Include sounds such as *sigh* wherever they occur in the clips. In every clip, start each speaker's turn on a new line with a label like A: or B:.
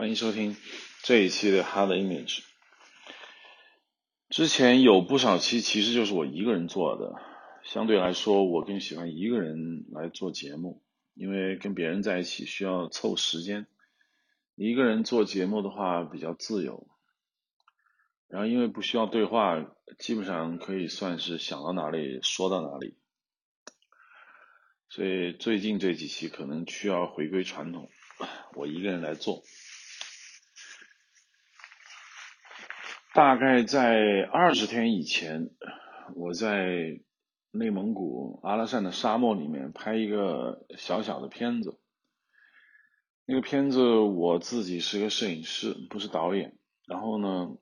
A: 欢迎收听这一期的 Hard Image。之前有不少期其实就是我一个人做的，相对来说我更喜欢一个人来做节目，因为跟别人在一起需要凑时间，一个人做节目的话比较自由，然后因为不需要对话，基本上可以算是想到哪里说到哪里，所以最近这几期可能需要回归传统，我一个人来做。大概在二十天以前，我在内蒙古阿拉善的沙漠里面拍一个小小的片子。那个片子我自己是个摄影师，不是导演。然后呢，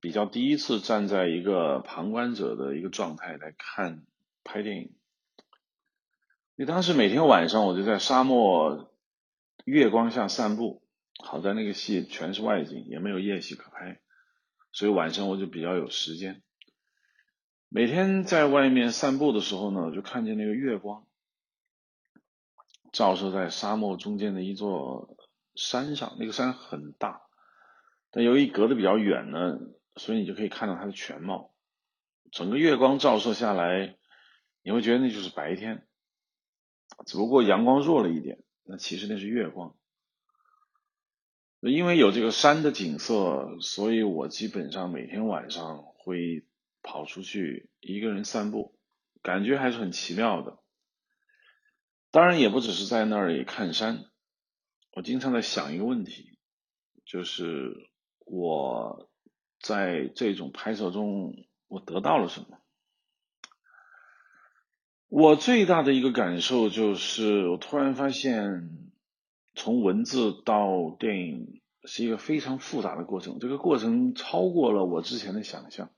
A: 比较第一次站在一个旁观者的一个状态来看拍电影。因为当时每天晚上我就在沙漠月光下散步，好在那个戏全是外景，也没有夜戏可拍。所以晚上我就比较有时间，每天在外面散步的时候呢，就看见那个月光照射在沙漠中间的一座山上，那个山很大，但由于隔得比较远呢，所以你就可以看到它的全貌。整个月光照射下来，你会觉得那就是白天，只不过阳光弱了一点，那其实那是月光。因为有这个山的景色，所以我基本上每天晚上会跑出去一个人散步，感觉还是很奇妙的。当然，也不只是在那里看山，我经常在想一个问题，就是我在这种拍摄中，我得到了什么？我最大的一个感受就是，我突然发现。从文字到电影是一个非常复杂的过程，这个过程超过了我之前的想象。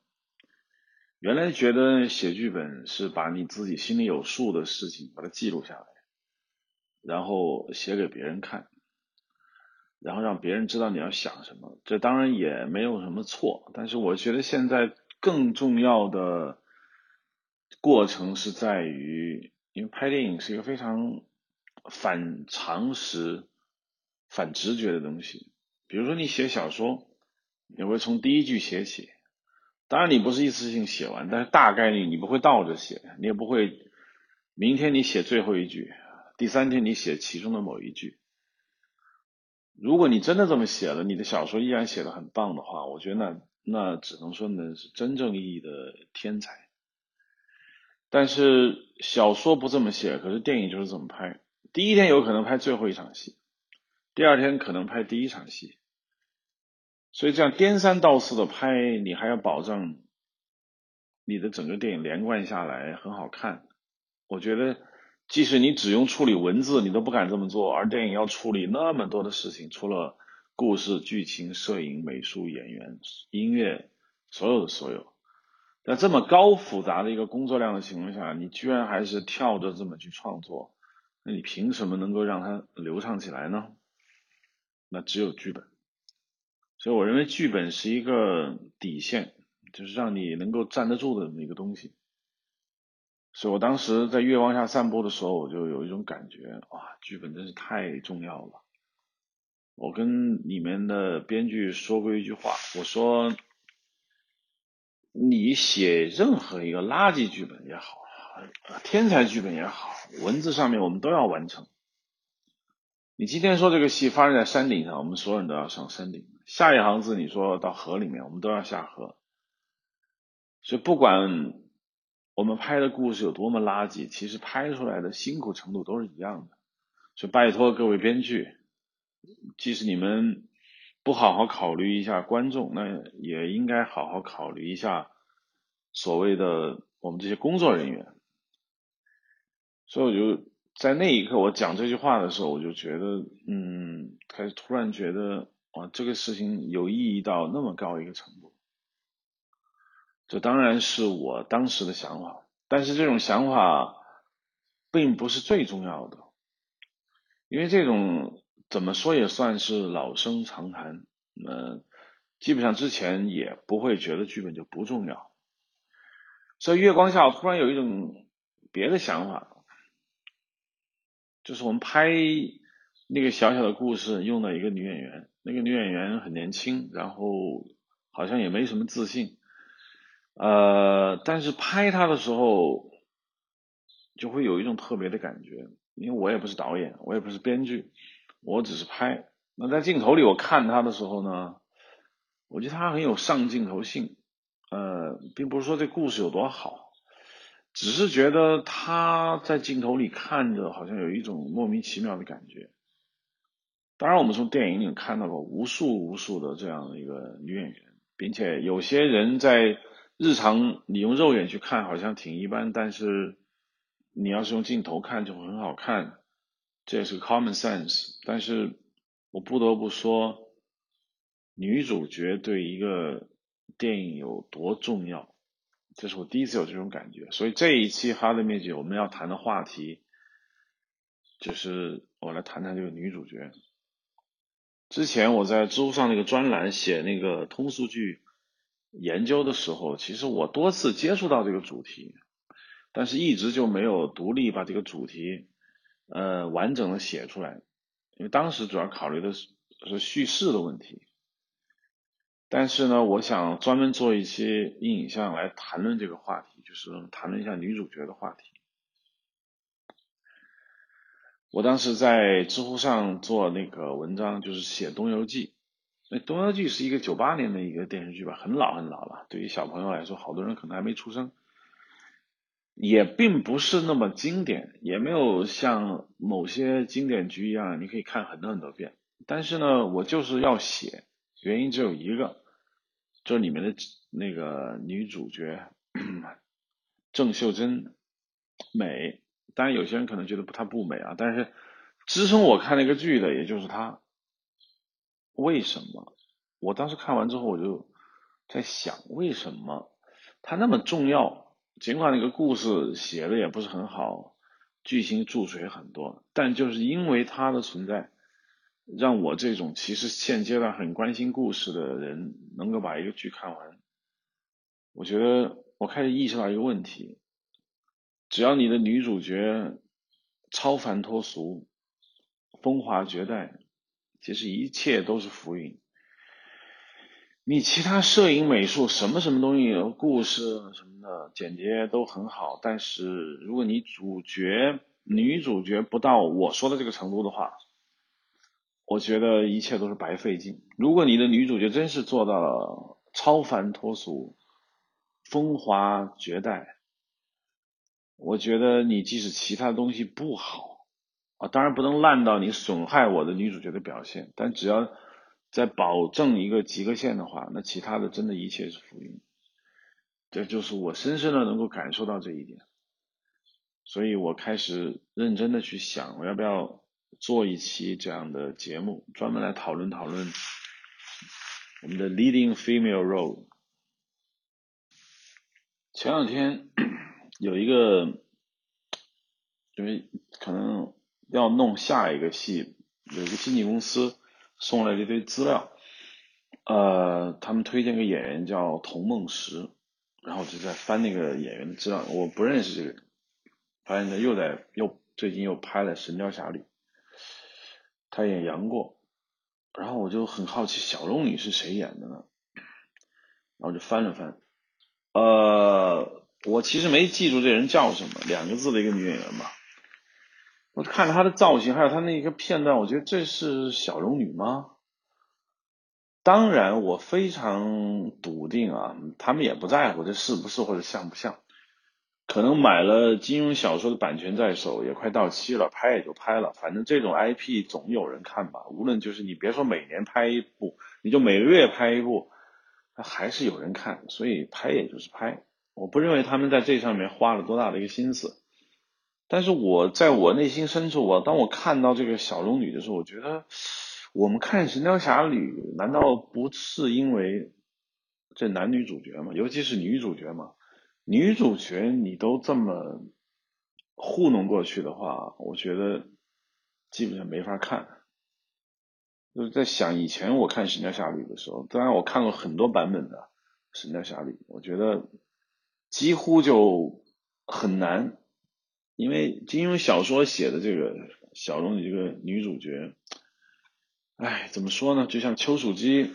A: 原来觉得写剧本是把你自己心里有数的事情把它记录下来，然后写给别人看，然后让别人知道你要想什么。这当然也没有什么错，但是我觉得现在更重要的过程是在于，因为拍电影是一个非常。反常识、反直觉的东西，比如说你写小说，你会从第一句写起，当然你不是一次性写完，但是大概率你不会倒着写，你也不会明天你写最后一句，第三天你写其中的某一句。如果你真的这么写了，你的小说依然写的很棒的话，我觉得那那只能说那是真正意义的天才。但是小说不这么写，可是电影就是这么拍。第一天有可能拍最后一场戏，第二天可能拍第一场戏，所以这样颠三倒四的拍，你还要保证你的整个电影连贯下来很好看。我觉得，即使你只用处理文字，你都不敢这么做，而电影要处理那么多的事情，除了故事、剧情、摄影、美术、演员、音乐，所有的所有，在这么高复杂的一个工作量的情况下，你居然还是跳着这么去创作。那你凭什么能够让它流畅起来呢？那只有剧本，所以我认为剧本是一个底线，就是让你能够站得住的那个东西。所以我当时在月光下散步的时候，我就有一种感觉，哇，剧本真是太重要了。我跟里面的编剧说过一句话，我说，你写任何一个垃圾剧本也好。天才剧本也好，文字上面我们都要完成。你今天说这个戏发生在山顶上，我们所有人都要上山顶。下一行字你说到河里面，我们都要下河。所以不管我们拍的故事有多么垃圾，其实拍出来的辛苦程度都是一样的。所以拜托各位编剧，即使你们不好好考虑一下观众，那也应该好好考虑一下所谓的我们这些工作人员。所以我就在那一刻，我讲这句话的时候，我就觉得，嗯，开始突然觉得，哇，这个事情有意义到那么高一个程度。这当然是我当时的想法，但是这种想法并不是最重要的，因为这种怎么说也算是老生常谈，嗯，基本上之前也不会觉得剧本就不重要。所以月光下，我突然有一种别的想法。就是我们拍那个小小的故事用了一个女演员，那个女演员很年轻，然后好像也没什么自信，呃，但是拍她的时候就会有一种特别的感觉，因为我也不是导演，我也不是编剧，我只是拍。那在镜头里我看她的时候呢，我觉得她很有上镜头性，呃，并不是说这故事有多好。只是觉得她在镜头里看着好像有一种莫名其妙的感觉。当然，我们从电影里看到过无数无数的这样的一个女演员，并且有些人在日常你用肉眼去看好像挺一般，但是你要是用镜头看就很好看，这也是 common sense。但是我不得不说，女主角对一个电影有多重要。这是我第一次有这种感觉，所以这一期《哈的面具》我们要谈的话题，就是我来谈谈这个女主角。之前我在知乎上那个专栏写那个通俗剧研究的时候，其实我多次接触到这个主题，但是一直就没有独立把这个主题呃完整的写出来，因为当时主要考虑的是是叙事的问题。但是呢，我想专门做一些影像来谈论这个话题，就是谈论一下女主角的话题。我当时在知乎上做那个文章，就是写《东游记》。那《东游记》是一个九八年的一个电视剧吧，很老很老了。对于小朋友来说，好多人可能还没出生，也并不是那么经典，也没有像某些经典剧一样，你可以看很多很多遍。但是呢，我就是要写，原因只有一个。这里面的那个女主角 *clears throat* 郑秀珍美，当然有些人可能觉得她不美啊，但是支撑我看那个剧的也就是她。为什么？我当时看完之后我就在想，为什么她那么重要？尽管那个故事写的也不是很好，剧情注水很多，但就是因为她的存在。让我这种其实现阶段很关心故事的人能够把一个剧看完，我觉得我开始意识到一个问题：只要你的女主角超凡脱俗、风华绝代，其实一切都是浮云。你其他摄影、美术什么什么东西、故事什么的剪接都很好，但是如果你主角、女主角不到我说的这个程度的话，我觉得一切都是白费劲。如果你的女主角真是做到了超凡脱俗、风华绝代，我觉得你即使其他东西不好啊，当然不能烂到你损害我的女主角的表现，但只要在保证一个及格线的话，那其他的真的一切是浮云。这就是我深深的能够感受到这一点，所以我开始认真的去想，我要不要。做一期这样的节目，专门来讨论讨论我们的 leading female role。前两天有一个，因为可能要弄下一个戏，有一个经纪公司送来了一堆资料，呃，他们推荐个演员叫童梦石，然后我就在翻那个演员的资料，我不认识这个人，发现他又在又最近又拍了《神雕侠侣》。他演杨过，然后我就很好奇小龙女是谁演的呢？然后就翻了翻，呃，我其实没记住这人叫什么，两个字的一个女演员吧。我看了她的造型，还有她那个片段，我觉得这是小龙女吗？当然，我非常笃定啊，他们也不在乎这是不是或者像不像。可能买了金庸小说的版权在手，也快到期了，拍也就拍了。反正这种 IP 总有人看吧。无论就是你别说每年拍一部，你就每个月拍一部，还是有人看。所以拍也就是拍。我不认为他们在这上面花了多大的一个心思。但是我在我内心深处，我当我看到这个小龙女的时候，我觉得我们看《神雕侠侣》，难道不是因为这男女主角吗？尤其是女主角吗？女主角你都这么糊弄过去的话，我觉得基本上没法看。就是在想以前我看《神雕侠侣》的时候，当然我看过很多版本的《神雕侠侣》，我觉得几乎就很难，因为金庸小说写的这个小龙女这个女主角，哎，怎么说呢？就像丘处机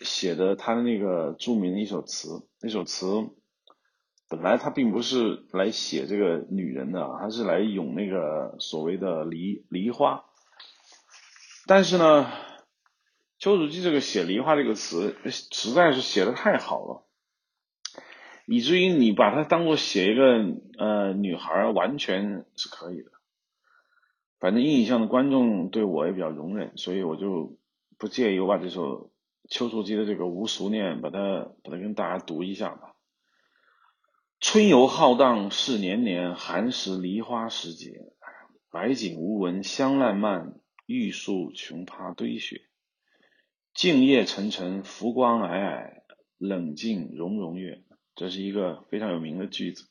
A: 写的他的那个著名的一首词，那首词本来他并不是来写这个女人的，他是来咏那个所谓的梨梨花。但是呢，丘处机这个写梨花这个词实在是写的太好了。以至于你把它当做写一个呃女孩完全是可以的，反正印象的观众对我也比较容忍，所以我就不介意我把这首丘处机的这个《无俗念》把它把它跟大家读一下吧。春游浩荡是年年，寒食梨花时节。白景无闻香烂漫，玉树琼葩堆雪。静夜沉沉浮光霭霭，冷静融融月。这是一个非常有名的句子。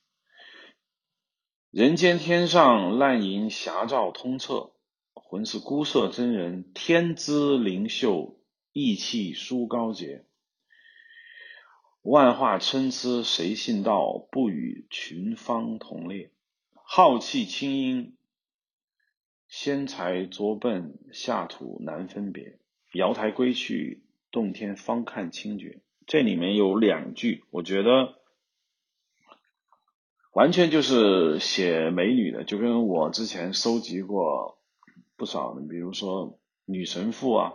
A: 人间天上烂银霞照通彻，浑是孤色真人天姿灵秀，意气舒高洁。万化参差谁信道？不与群芳同列。浩气清音，仙才拙笨，下土难分别。瑶台归去，洞天方看清绝。这里面有两句，我觉得。完全就是写美女的，就跟我之前收集过不少的，比如说《女神赋》啊，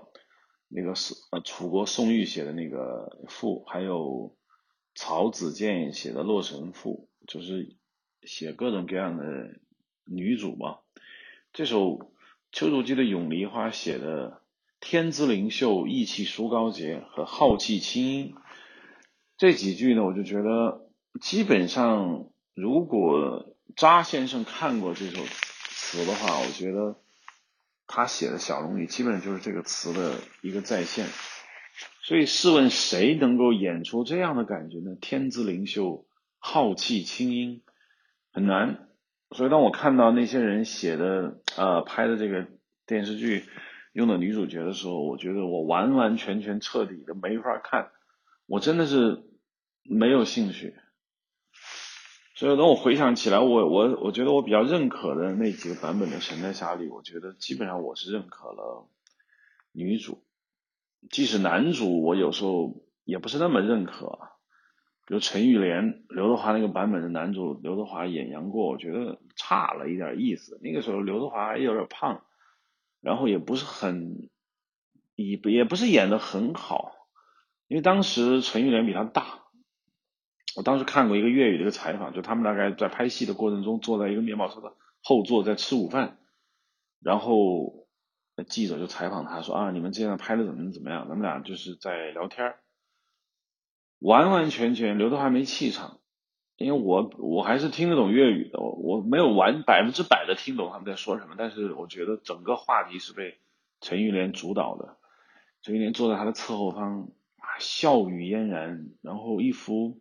A: 那个是呃楚国宋玉写的那个赋，还有曹子建写的《洛神赋》，就是写各种各样的女主嘛。这首丘处机的《咏梨花》写的天姿灵秀、意气殊高洁和浩气清音这几句呢，我就觉得基本上。如果扎先生看过这首词的话，我觉得他写的小龙女基本上就是这个词的一个再现。所以试问谁能够演出这样的感觉呢？天姿灵秀，浩气清音，很难。所以当我看到那些人写的呃拍的这个电视剧用的女主角的时候，我觉得我完完全全彻底的没法看，我真的是没有兴趣。所以，当我回想起来，我我我觉得我比较认可的那几个版本的《神雕侠侣》，我觉得基本上我是认可了女主，即使男主我有时候也不是那么认可。比如陈玉莲、刘德华那个版本的男主，刘德华演杨过，我觉得差了一点意思。那个时候刘德华也有点胖，然后也不是很，也也不是演的很好，因为当时陈玉莲比他大。我当时看过一个粤语的一个采访，就他们大概在拍戏的过程中，坐在一个面包车的后座在吃午饭，然后那记者就采访他说啊，你们这样拍的怎么怎么样？咱们俩就是在聊天完完全全刘德华没气场，因为我我还是听得懂粤语的，我没有完百分之百的听懂他们在说什么，但是我觉得整个话题是被陈玉莲主导的，陈玉莲坐在他的侧后方，笑语嫣然，然后一副。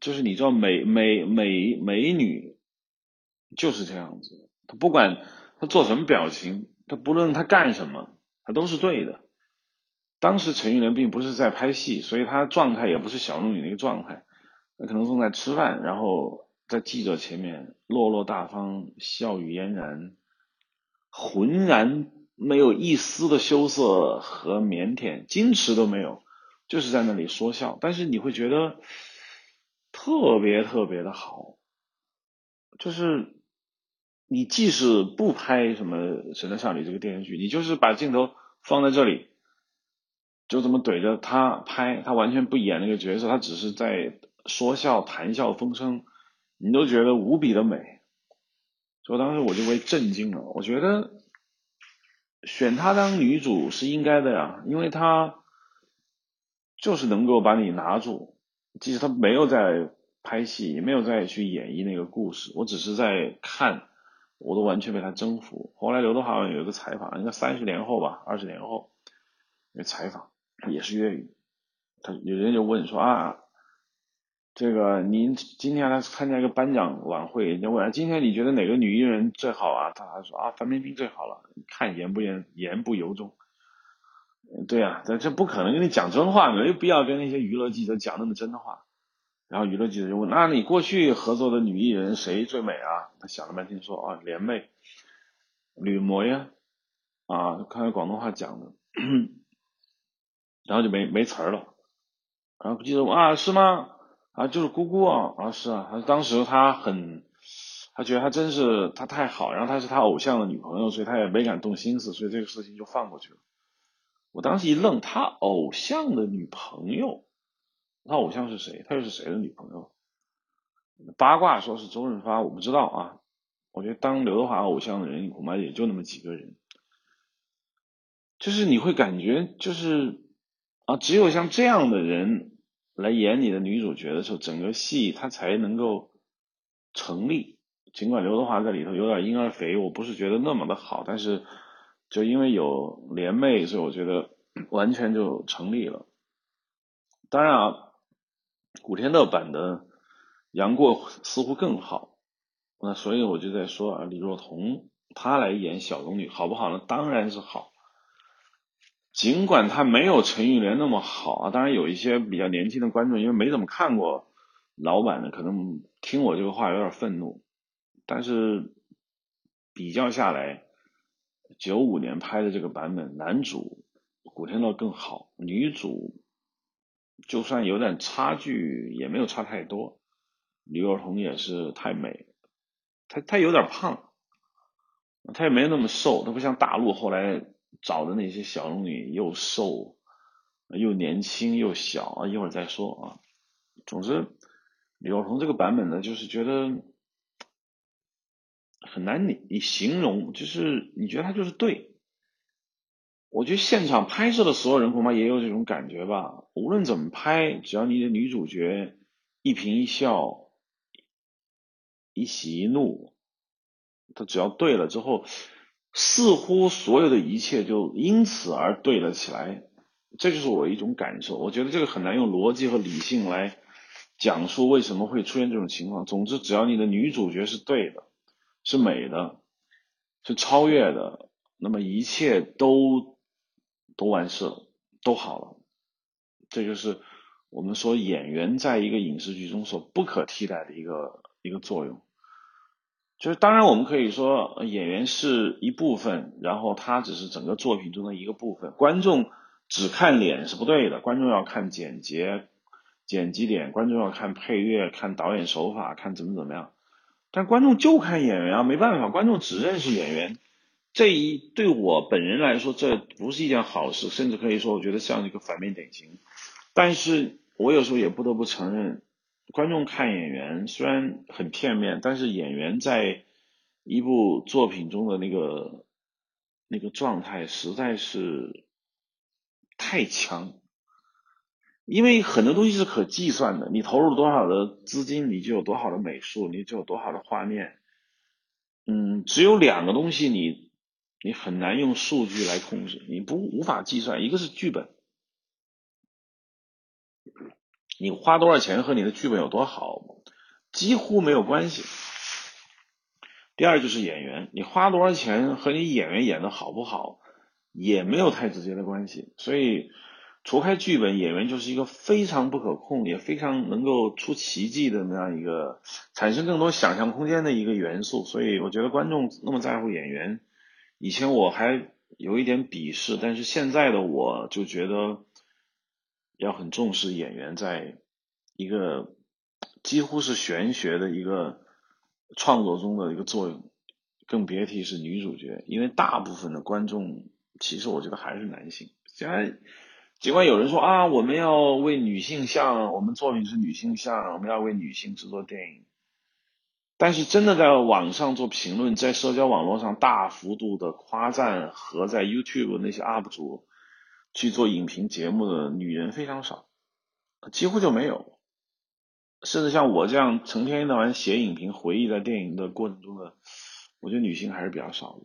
A: 就是你知道美美美美女就是这样子，她不管他做什么表情，他不论他干什么，他都是对的。当时陈玉莲并不是在拍戏，所以她状态也不是小龙女那个状态，她可能正在吃饭，然后在记者前面落落大方，笑语嫣然，浑然没有一丝的羞涩和腼腆，矜持都没有，就是在那里说笑。但是你会觉得。特别特别的好，就是你即使不拍什么《神雕侠侣》这个电视剧，你就是把镜头放在这里，就这么怼着他拍，他完全不演那个角色，他只是在说笑、谈笑风生，你都觉得无比的美。所以当时我就被震惊了，我觉得选她当女主是应该的呀，因为她就是能够把你拿住。即使他没有在拍戏，也没有再去演绎那个故事，我只是在看，我都完全被他征服。后来刘德华有一个采访，应该三十年后吧，二十年后，那采访也是粤语，他有人就问说啊，这个您今天来参加一个颁奖晚会，人家问今天你觉得哪个女艺人最好啊？他说啊，范冰冰最好了，看言不言，言不由衷。对啊，这这不可能跟你讲真话，没有必要跟那些娱乐记者讲那么真的话。然后娱乐记者就问：“那你过去合作的女艺人谁最美啊？”他想了半天说：“啊，莲妹。”吕模呀，啊，看看广东话讲的，然后就没没词儿了，然后记得啊是吗？啊就是姑姑啊啊是啊，他当时他很，他觉得他真是他太好，然后他是他偶像的女朋友，所以他也没敢动心思，所以这个事情就放过去了。我当时一愣，他偶像的女朋友，他偶像是谁？他又是谁的女朋友？八卦说是周润发，我不知道啊。我觉得当刘德华偶像的人恐怕也就那么几个人，就是你会感觉就是啊，只有像这样的人来演你的女主角的时候，整个戏它才能够成立。尽管刘德华在里头有点婴儿肥，我不是觉得那么的好，但是就因为有联袂，所以我觉得完全就成立了。当然啊，古天乐版的杨过似乎更好。那所以我就在说啊，李若彤她来演小龙女好不好呢？当然是好，尽管她没有陈玉莲那么好啊。当然有一些比较年轻的观众，因为没怎么看过老版的，可能听我这个话有点愤怒。但是比较下来，九五年拍的这个版本，男主古天乐更好，女主就算有点差距，也没有差太多。李若彤也是太美。她她有点胖，她也没那么瘦，她不像大陆后来找的那些小龙女又瘦又年轻又小啊，一会儿再说啊。总之，李若彤这个版本呢，就是觉得很难你你形容，就是你觉得他就是对。我觉得现场拍摄的所有人恐怕也有这种感觉吧。无论怎么拍，只要你的女主角一颦一笑。一喜一怒，他只要对了之后，似乎所有的一切就因此而对了起来。这就是我一种感受。我觉得这个很难用逻辑和理性来讲述为什么会出现这种情况。总之，只要你的女主角是对的，是美的，是超越的，那么一切都都完事了，都好了。这就是我们说演员在一个影视剧中所不可替代的一个一个作用。就是当然，我们可以说演员是一部分，然后他只是整个作品中的一个部分。观众只看脸是不对的，观众要看剪辑、剪辑点，观众要看配乐、看导演手法、看怎么怎么样。但观众就看演员啊，没办法，观众只认识演员。这一对我本人来说，这不是一件好事，甚至可以说，我觉得像一个反面典型。但是我有时候也不得不承认。观众看演员虽然很片面，但是演员在一部作品中的那个那个状态实在是太强，因为很多东西是可计算的，你投入多少的资金，你就有多好的美术，你就有多好的画面。嗯，只有两个东西你你很难用数据来控制，你不无法计算，一个是剧本。你花多少钱和你的剧本有多好几乎没有关系。第二就是演员，你花多少钱和你演员演的好不好也没有太直接的关系。所以，除开剧本，演员就是一个非常不可控，也非常能够出奇迹的那样一个产生更多想象空间的一个元素。所以，我觉得观众那么在乎演员，以前我还有一点鄙视，但是现在的我就觉得。要很重视演员在一个几乎是玄学的一个创作中的一个作用，更别提是女主角，因为大部分的观众其实我觉得还是男性。虽然尽管有人说啊，我们要为女性向，我们作品是女性向，我们要为女性制作电影，但是真的在网上做评论，在社交网络上大幅度的夸赞和在 YouTube 那些 UP 主。去做影评节目的女人非常少，几乎就没有。甚至像我这样成天到晚写影评、回忆在电影的过程中的，我觉得女性还是比较少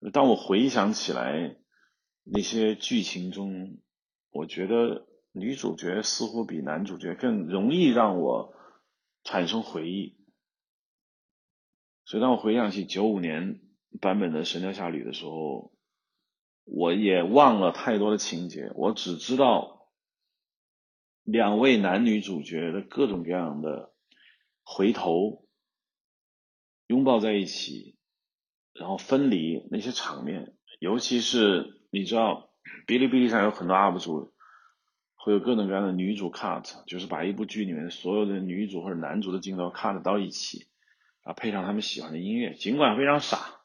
A: 的。当我回想起来那些剧情中，我觉得女主角似乎比男主角更容易让我产生回忆。所以当我回想起九五年版本的《神雕侠侣》的时候，我也忘了太多的情节，我只知道两位男女主角的各种各样的回头拥抱在一起，然后分离那些场面，尤其是你知道，哔哩哔哩上有很多 UP 主会有各种各样的女主 cut，就是把一部剧里面所有的女主或者男主的镜头 cut 到一起，啊，配上他们喜欢的音乐，尽管非常傻，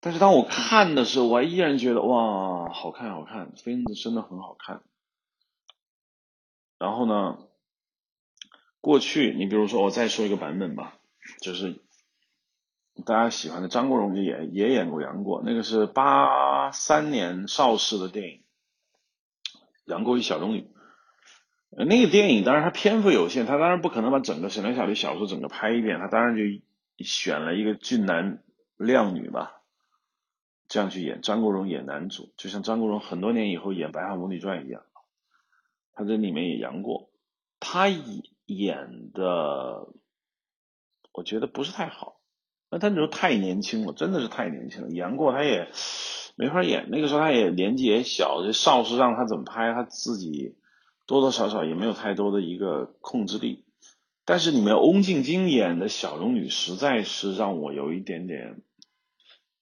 A: 但是当我看的时候，我依然觉得哇，好看好看，片子真的很好看。然后呢，过去你比如说我再说一个版本吧，就是。大家喜欢的张国荣也也演过杨过，那个是八三年邵氏的电影《杨过与小龙女》。那个电影当然它篇幅有限，他当然不可能把整个《神雕侠侣》小说整个拍一遍，他当然就选了一个俊男靓女吧，这样去演。张国荣演男主，就像张国荣很多年以后演《白发魔女传》一样，他在里面演杨过，他演的我觉得不是太好。那他那时候太年轻了，真的是太年轻了。杨过他也没法演，那个时候他也年纪也小，这邵氏让他怎么拍，他自己多多少少也没有太多的一个控制力。但是里面翁静晶演的小龙女，实在是让我有一点点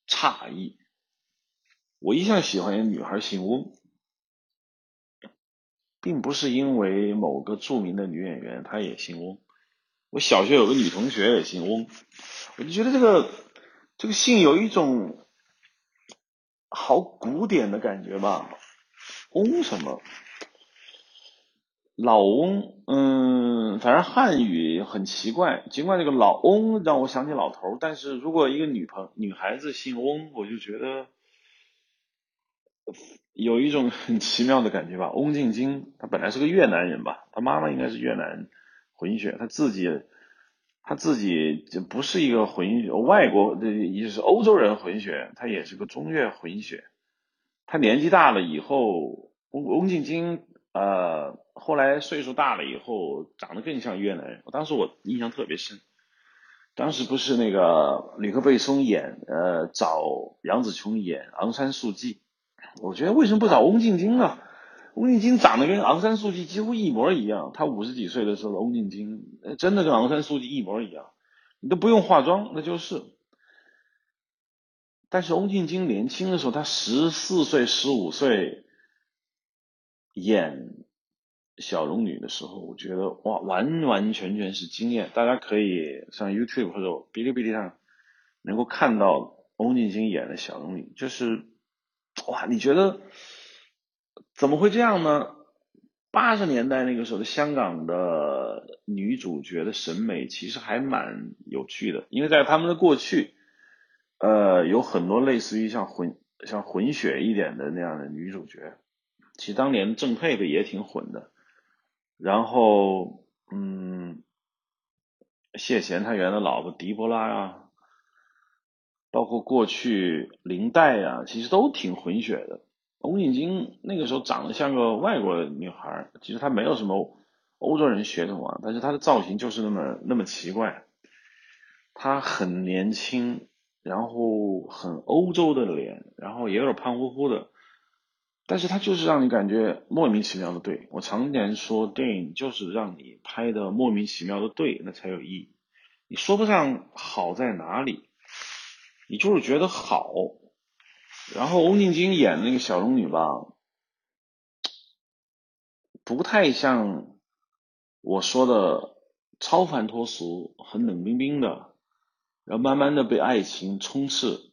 A: 诧异。我一向喜欢一个女孩姓翁，并不是因为某个著名的女演员她也姓翁。我小学有个女同学也姓翁。我就觉得这个这个姓有一种好古典的感觉吧，翁什么？老翁，嗯，反正汉语很奇怪。尽管这个老翁让我想起老头，但是如果一个女朋女孩子姓翁，我就觉得有一种很奇妙的感觉吧。翁静晶，她本来是个越南人吧，她妈妈应该是越南混血，她自己。她自己就不是一个混血，外国的也就是欧洲人混血，她也是个中越混血。她年纪大了以后，翁翁静晶呃，后来岁数大了以后，长得更像越南人。我当时我印象特别深，当时不是那个吕克贝松演呃找杨紫琼演昂山素季，我觉得为什么不找翁静晶呢？翁静晶长得跟昂山素季几乎一模一样，她五十几岁的时候翁静晶，真的跟昂山素季一模一样，你都不用化妆，那就是。但是翁静晶年轻的时候，她十四岁、十五岁演小龙女的时候，我觉得哇，完完全全是惊艳。大家可以上 YouTube 或者哔哩哔哩上能够看到翁静晶演的小龙女，就是哇，你觉得？怎么会这样呢？八十年代那个时候的香港的女主角的审美其实还蛮有趣的，因为在他们的过去，呃，有很多类似于像混像混血一点的那样的女主角，其实当年郑佩佩也挺混的，然后嗯，谢贤他原来老婆狄波拉呀，包括过去林黛呀，其实都挺混血的。翁静晶那个时候长得像个外国女孩，其实她没有什么欧洲人血统啊，但是她的造型就是那么那么奇怪。她很年轻，然后很欧洲的脸，然后也有点胖乎乎的，但是它就是让你感觉莫名其妙的对。我常年说电影就是让你拍的莫名其妙的对，那才有意义。你说不上好在哪里，你就是觉得好。然后欧静晶演那个小龙女吧，不太像我说的超凡脱俗、很冷冰冰的，然后慢慢的被爱情充斥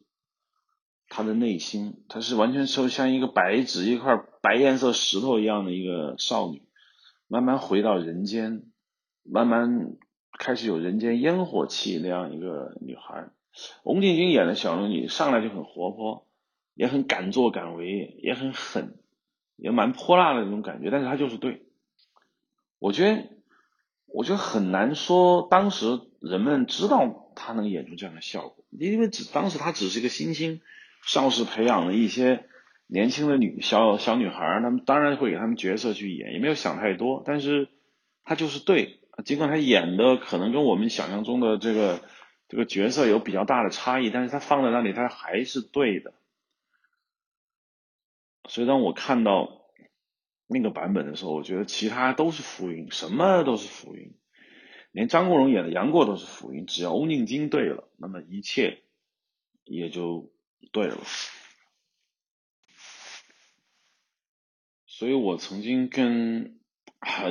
A: 她的内心，她是完全就像一个白纸一块白颜色石头一样的一个少女，慢慢回到人间，慢慢开始有人间烟火气那样一个女孩。翁静晶演的小龙女上来就很活泼。也很敢作敢为，也很狠，也蛮泼辣的那种感觉，但是她就是对。我觉得，我觉得很难说，当时人们知道他能演出这样的效果，因为只当时他只是一个新星，邵氏培养了一些年轻的女小小女孩，他们当然会给他们角色去演，也没有想太多，但是他就是对，尽管他演的可能跟我们想象中的这个这个角色有比较大的差异，但是他放在那里，他还是对的。所以当我看到那个版本的时候，我觉得其他都是浮云，什么都是浮云，连张国荣演的杨过都是浮云。只要翁静晶对了，那么一切也就对了。所以我曾经跟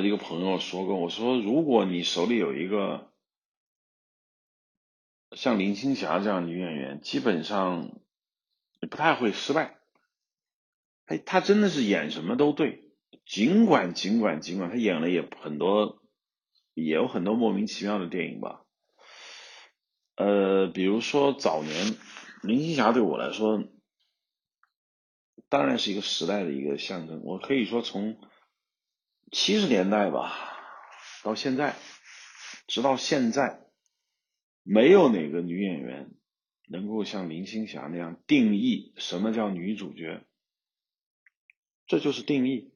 A: 一个朋友说过，我说如果你手里有一个像林青霞这样的女演员，基本上你不太会失败。哎，她真的是演什么都对，尽管尽管尽管她演了也很多，也有很多莫名其妙的电影吧。呃，比如说早年林青霞对我来说，当然是一个时代的一个象征。我可以说从七十年代吧到现在，直到现在。没有哪个女演员能够像林青霞那样定义什么叫女主角，这就是定义。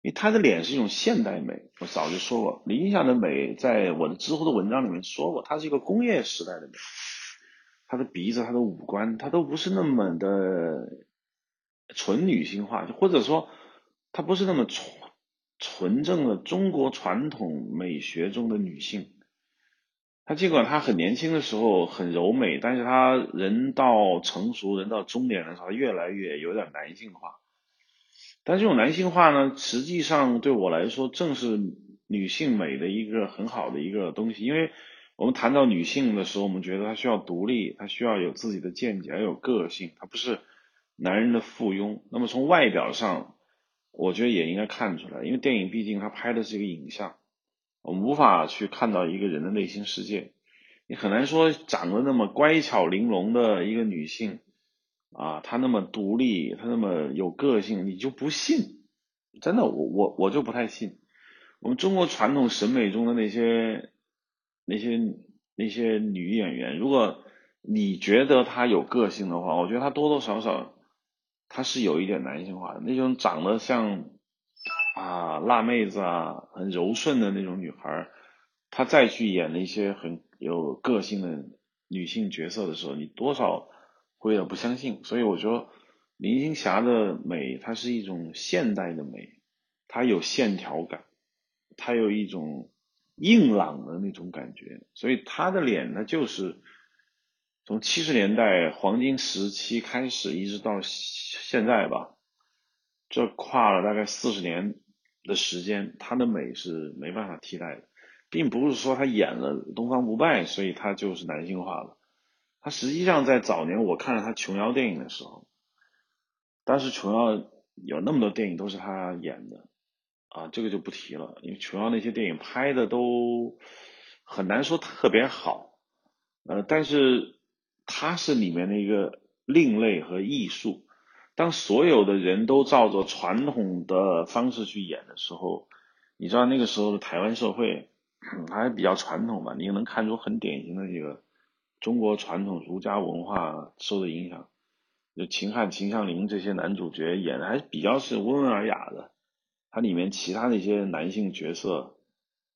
A: 因为她的脸是一种现代美，我早就说过，林青霞的美在我的知乎的文章里面说过，她是一个工业时代的美。她的鼻子、她的五官，她都不是那么的纯女性化，或者说她不是那么纯纯正的中国传统美学中的女性。她尽管她很年轻的时候很柔美，但是她人到成熟、人到中年的时候，越来越有点男性化。但这种男性化呢，实际上对我来说，正是女性美的一个很好的一个东西。因为我们谈到女性的时候，我们觉得她需要独立，她需要有自己的见解，要有个性，她不是男人的附庸。那么从外表上，我觉得也应该看出来，因为电影毕竟它拍的是一个影像。我们无法去看到一个人的内心世界，你很难说长得那么乖巧玲珑的一个女性啊，她那么独立，她那么有个性，你就不信？真的，我我我就不太信。我们中国传统审美中的那些那些那些女演员，如果你觉得她有个性的话，我觉得她多多少少她是有一点男性化的，那种长得像。啊，辣妹子啊，很柔顺的那种女孩，她再去演那些很有个性的女性角色的时候，你多少会有点不相信。所以我说，林青霞的美，它是一种现代的美，它有线条感，它有一种硬朗的那种感觉。所以他的脸呢，就是从七十年代黄金时期开始，一直到现在吧，这跨了大概四十年。的时间，他的美是没办法替代的，并不是说他演了《东方不败》，所以他就是男性化了。他实际上在早年我看了他琼瑶电影的时候，当时琼瑶有那么多电影都是他演的，啊，这个就不提了，因为琼瑶那些电影拍的都很难说特别好，呃，但是她是里面的一个另类和艺术。当所有的人都照着传统的方式去演的时候，你知道那个时候的台湾社会还比较传统嘛？你能看出很典型的这个中国传统儒家文化受的影响。就秦汉、秦香林这些男主角演的还是比较是温文尔雅的，它里面其他那些男性角色，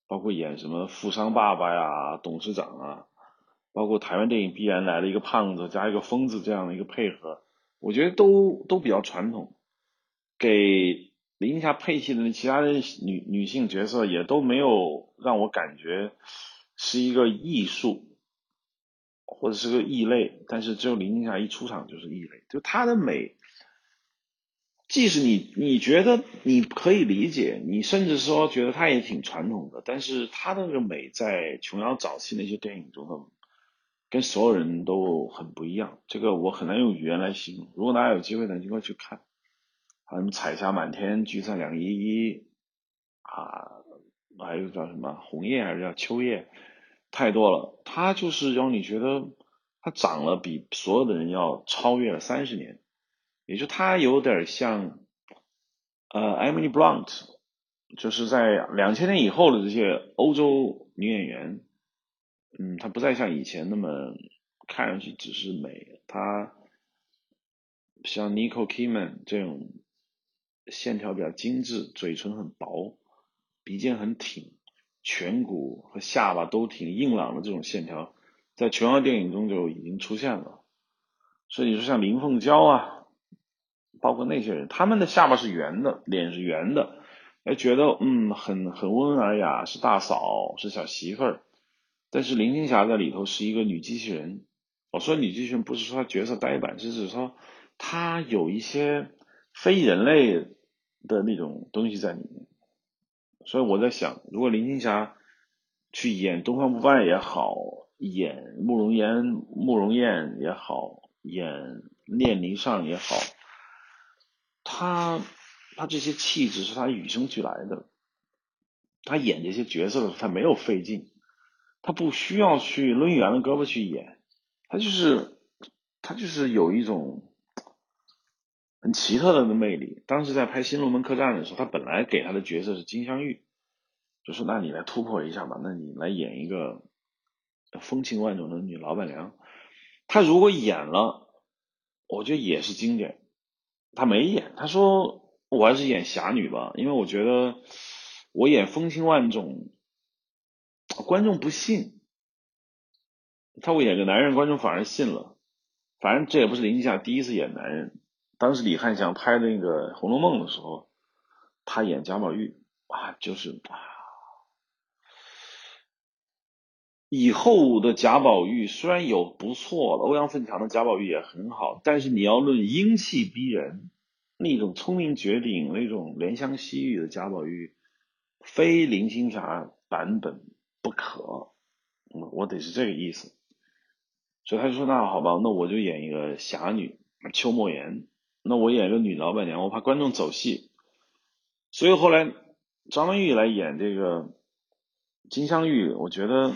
A: 包括演什么富商爸爸呀、董事长啊，包括台湾电影必然来了一个胖子加一个疯子这样的一个配合。我觉得都都比较传统，给林青霞配戏的那其他的女女性角色也都没有让我感觉是一个艺术或者是个异类，但是只有林青霞一出场就是异类，就她的美，即使你你觉得你可以理解，你甚至说觉得她也挺传统的，但是她的那个美在琼瑶早期那些电影中的。跟所有人都很不一样，这个我很难用语言来形容。如果大家有机会呢，应该去看。还有彩霞满天，菊菜两依依，啊，还有叫什么红叶还是叫秋叶，太多了。他就是让你觉得他长了比所有的人要超越了三十年，也就他有点像呃，Emily Blunt，就是在两千年以后的这些欧洲女演员。嗯，她不再像以前那么看上去只是美，她像 Nicole Kidman 这种线条比较精致，嘴唇很薄，鼻尖很挺，颧骨和下巴都挺硬朗的这种线条，在琼瑶电影中就已经出现了。所以你说像林凤娇啊，包括那些人，他们的下巴是圆的，脸是圆的，哎，觉得嗯很很温文尔雅，是大嫂，是小媳妇儿。但是林青霞在里头是一个女机器人，我说女机器人不是说她角色呆板，是指说她有一些非人类的那种东西在里面。所以我在想，如果林青霞去演东方不败也好，演慕容岩、慕容燕也好，演念宁上也好，他他这些气质是他与生俱来的。他演这些角色的时候，他没有费劲，他不需要去抡圆了胳膊去演，他就是他就是有一种很奇特的魅力。当时在拍《新龙门客栈》的时候，他本来给他的角色是金镶玉，就说那你来突破一下吧，那你来演一个。风情万种的女老板娘，她如果演了，我觉得也是经典。他没演，他说我还是演侠女吧，因为我觉得我演风情万种，观众不信。他我演个男人，观众反而信了。反正这也不是林青霞第一次演男人，当时李翰祥拍那个《红楼梦》的时候，他演贾宝玉啊，就是啊。以后的贾宝玉虽然有不错的，欧阳奋强的贾宝玉也很好，但是你要论英气逼人，那种聪明绝顶、那种怜香惜玉的贾宝玉，非林青霞版本不可。嗯，我得是这个意思。所以他就说：“那好吧，那我就演一个侠女邱莫言，那我演一个女老板娘，我怕观众走戏。”所以后来张曼玉来演这个金镶玉，我觉得。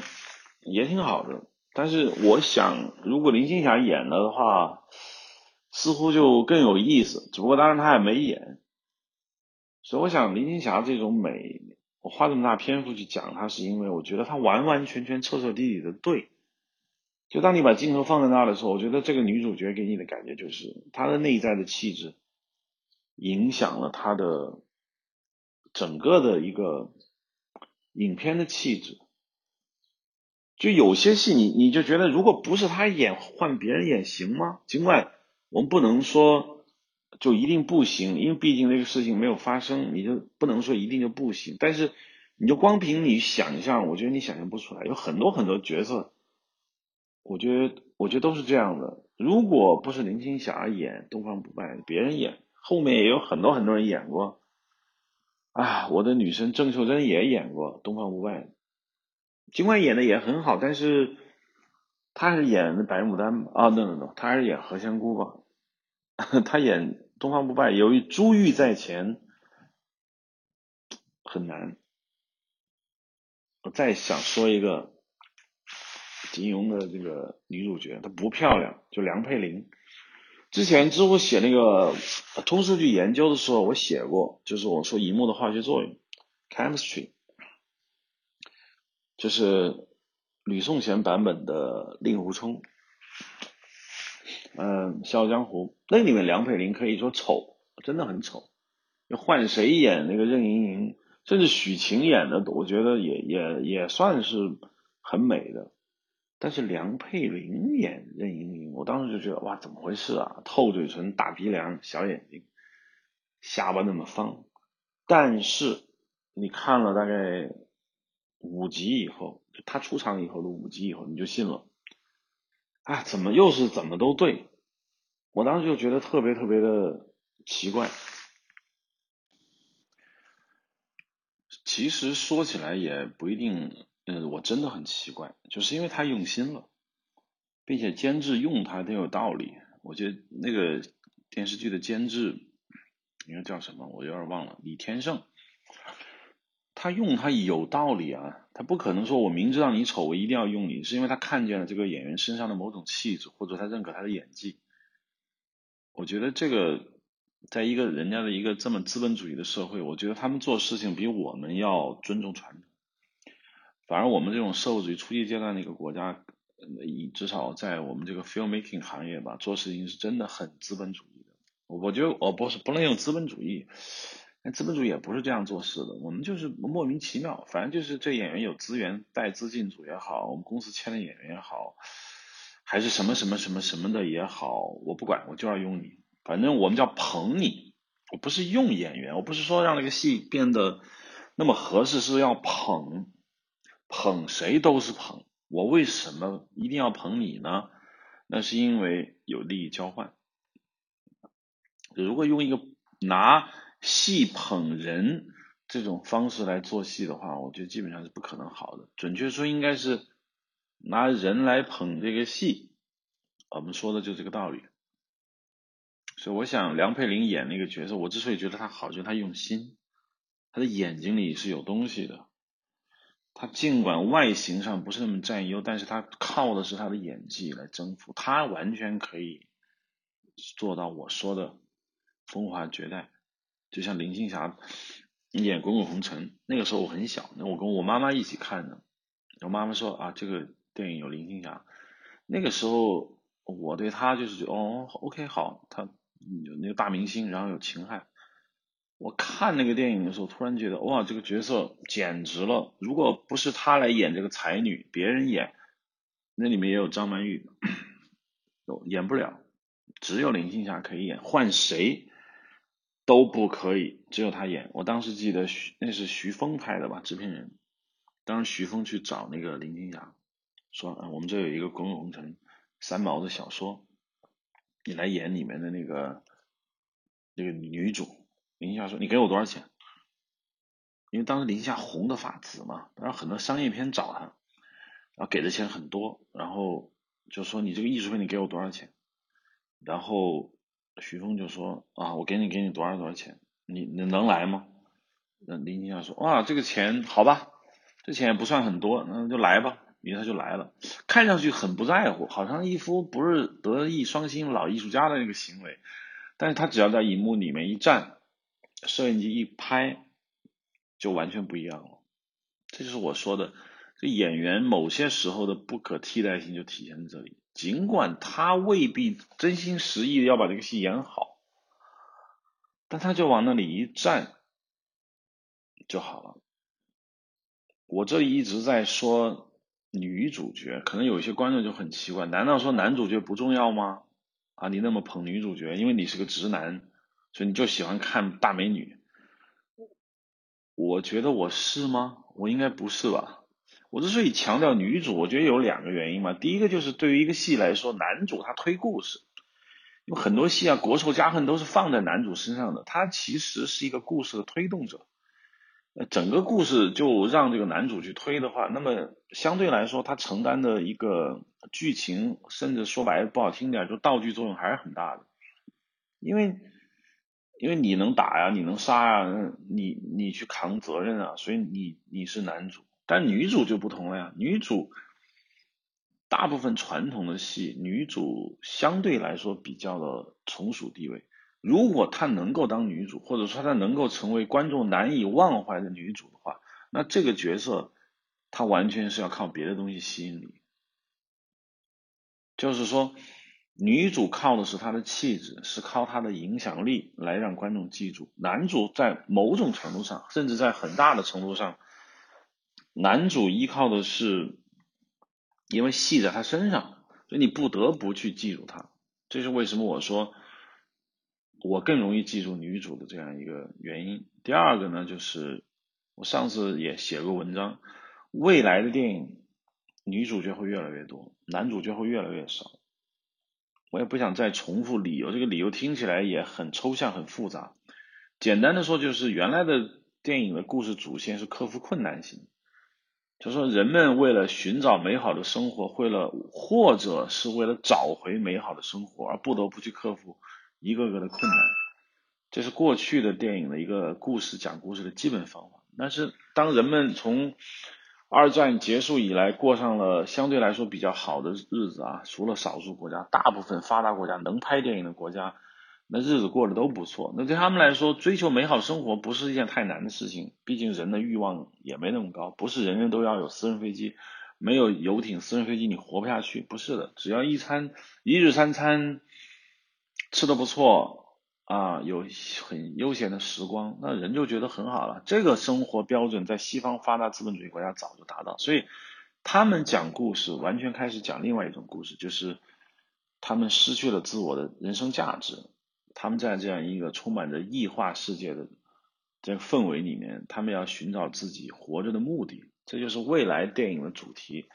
A: 也挺好的，但是我想，如果林青霞演了的话，似乎就更有意思。只不过当然她也没演，所以我想林青霞这种美，我花这么大篇幅去讲她，是因为我觉得她完完全全彻彻底底的对。就当你把镜头放在那的时候，我觉得这个女主角给你的感觉就是她的内在的气质，影响了她的整个的一个影片的气质。就有些戏，你你就觉得，如果不是他演，换别人演行吗？尽管我们不能说就一定不行，因为毕竟这个事情没有发生，你就不能说一定就不行。但是，你就光凭你想象，我觉得你想象不出来。有很多很多角色，我觉得我觉得都是这样的。如果不是林青霞演东方不败，别人演，后面也有很多很多人演过。啊，我的女神郑秀珍也演过东方不败。尽管演的也很好，但是他还是演的白牡丹啊，no no no，他还是演何仙姑吧。*laughs* 他演东方不败，由于珠玉在前，很难。我再想说一个金庸的这个女主角，她不漂亮，就梁佩玲。之前知乎写那个通数据研究的时候，我写过，就是我说荧幕的化学作用，chemistry。就是吕颂贤版本的令狐冲，嗯，《笑傲江湖》那里面梁佩玲可以说丑，真的很丑。就换谁演那个任盈盈，甚至许晴演的，我觉得也也也算是很美的。但是梁佩玲演任盈盈，我当时就觉得哇，怎么回事啊？透嘴唇、大鼻梁、小眼睛，下巴那么方。但是你看了大概。五集以后，就他出场以后的五集以后，你就信了。啊，怎么又是怎么都对？我当时就觉得特别特别的奇怪。其实说起来也不一定，嗯，我真的很奇怪，就是因为他用心了，并且监制用他很有道理。我觉得那个电视剧的监制应该叫什么？我有点忘了，李天胜。他用他有道理啊，他不可能说我明知道你丑，我一定要用你，是因为他看见了这个演员身上的某种气质，或者他认可他的演技。我觉得这个，在一个人家的一个这么资本主义的社会，我觉得他们做事情比我们要尊重传统。反而我们这种社会主义初级阶段的一个国家，至少在我们这个 filmmaking 行业吧，做事情是真的很资本主义的。我觉得我不是不能用资本主义。资本主义也不是这样做事的，我们就是莫名其妙，反正就是这演员有资源带资进组也好，我们公司签的演员也好，还是什么什么什么什么的也好，我不管，我就要用你，反正我们叫捧你，我不是用演员，我不是说让那个戏变得那么合适，是要捧，捧谁都是捧，我为什么一定要捧你呢？那是因为有利益交换。如果用一个拿戏捧人这种方式来做戏的话，我觉得基本上是不可能好的。准确说，应该是拿人来捧这个戏。我们说的就这个道理。所以，我想梁佩玲演那个角色，我之所以觉得她好，就是她用心，她的眼睛里是有东西的。她尽管外形上不是那么占优，但是她靠的是她的演技来征服。她完全可以做到我说的风华绝代。就像林青霞演《滚滚红尘》，那个时候我很小，那我跟我妈妈一起看的。我妈妈说啊，这个电影有林青霞。那个时候我对她就是觉得哦，OK 好，她。有那个大明星，然后有秦汉。我看那个电影的时候，突然觉得哇，这个角色简直了！如果不是她来演这个才女，别人演，那里面也有张曼玉，*coughs* 演不了，只有林青霞可以演，换谁都不可以，只有他演。我当时记得徐那是徐峰拍的吧，制片人。当时徐峰去找那个林青霞，说啊，我们这有一个《滚滚红尘》三毛的小说。你来演里面的那个那个女主，林青霞说：“你给我多少钱？”因为当时林青霞红的发紫嘛，然后很多商业片找她，然后给的钱很多，然后就说：“你这个艺术片你给我多少钱？”然后徐峰就说：“啊，我给你给你多少多少钱？你你能来吗？”那林青霞说：“哇，这个钱好吧，这钱也不算很多，那就来吧。”于是他就来了，看上去很不在乎，好像一副不是德艺双馨老艺术家的那个行为。但是他只要在荧幕里面一站，摄影机一拍，就完全不一样了。这就是我说的，这演员某些时候的不可替代性就体现在这里。尽管他未必真心实意的要把这个戏演好，但他就往那里一站就好了。我这里一直在说。女主角可能有一些观众就很奇怪，难道说男主角不重要吗？啊，你那么捧女主角，因为你是个直男，所以你就喜欢看大美女。我觉得我是吗？我应该不是吧？我之所以强调女主，我觉得有两个原因嘛。第一个就是对于一个戏来说，男主他推故事，因为很多戏啊，国仇家恨都是放在男主身上的，他其实是一个故事的推动者。整个故事就让这个男主去推的话，那么相对来说，他承担的一个剧情，甚至说白了不好听点，就道具作用还是很大的。因为，因为你能打呀，你能杀呀，你你去扛责任啊，所以你你是男主。但女主就不同了呀，女主大部分传统的戏，女主相对来说比较的从属地位。如果她能够当女主，或者说她能够成为观众难以忘怀的女主的话，那这个角色她完全是要靠别的东西吸引你。就是说，女主靠的是她的气质，是靠她的影响力来让观众记住。男主在某种程度上，甚至在很大的程度上，男主依靠的是因为戏在他身上，所以你不得不去记住他。这是为什么我说。我更容易记住女主的这样一个原因。第二个呢，就是我上次也写过文章，未来的电影女主角会越来越多，男主角会越来越少。我也不想再重复理由，这个理由听起来也很抽象、很复杂。简单的说，就是原来的电影的故事主线是克服困难型，就说人们为了寻找美好的生活，为了或者是为了找回美好的生活而不得不去克服。一个个的困难，这是过去的电影的一个故事讲故事的基本方法。但是，当人们从二战结束以来，过上了相对来说比较好的日子啊，除了少数国家，大部分发达国家能拍电影的国家，那日子过得都不错。那对他们来说，追求美好生活不是一件太难的事情。毕竟人的欲望也没那么高，不是人人都要有私人飞机，没有游艇、私人飞机你活不下去。不是的，只要一餐一日三餐。吃的不错啊，有很悠闲的时光，那人就觉得很好了。这个生活标准在西方发达资本主义国家早就达到，所以他们讲故事完全开始讲另外一种故事，就是他们失去了自我的人生价值，他们在这样一个充满着异化世界的这个氛围里面，他们要寻找自己活着的目的，这就是未来电影的主题。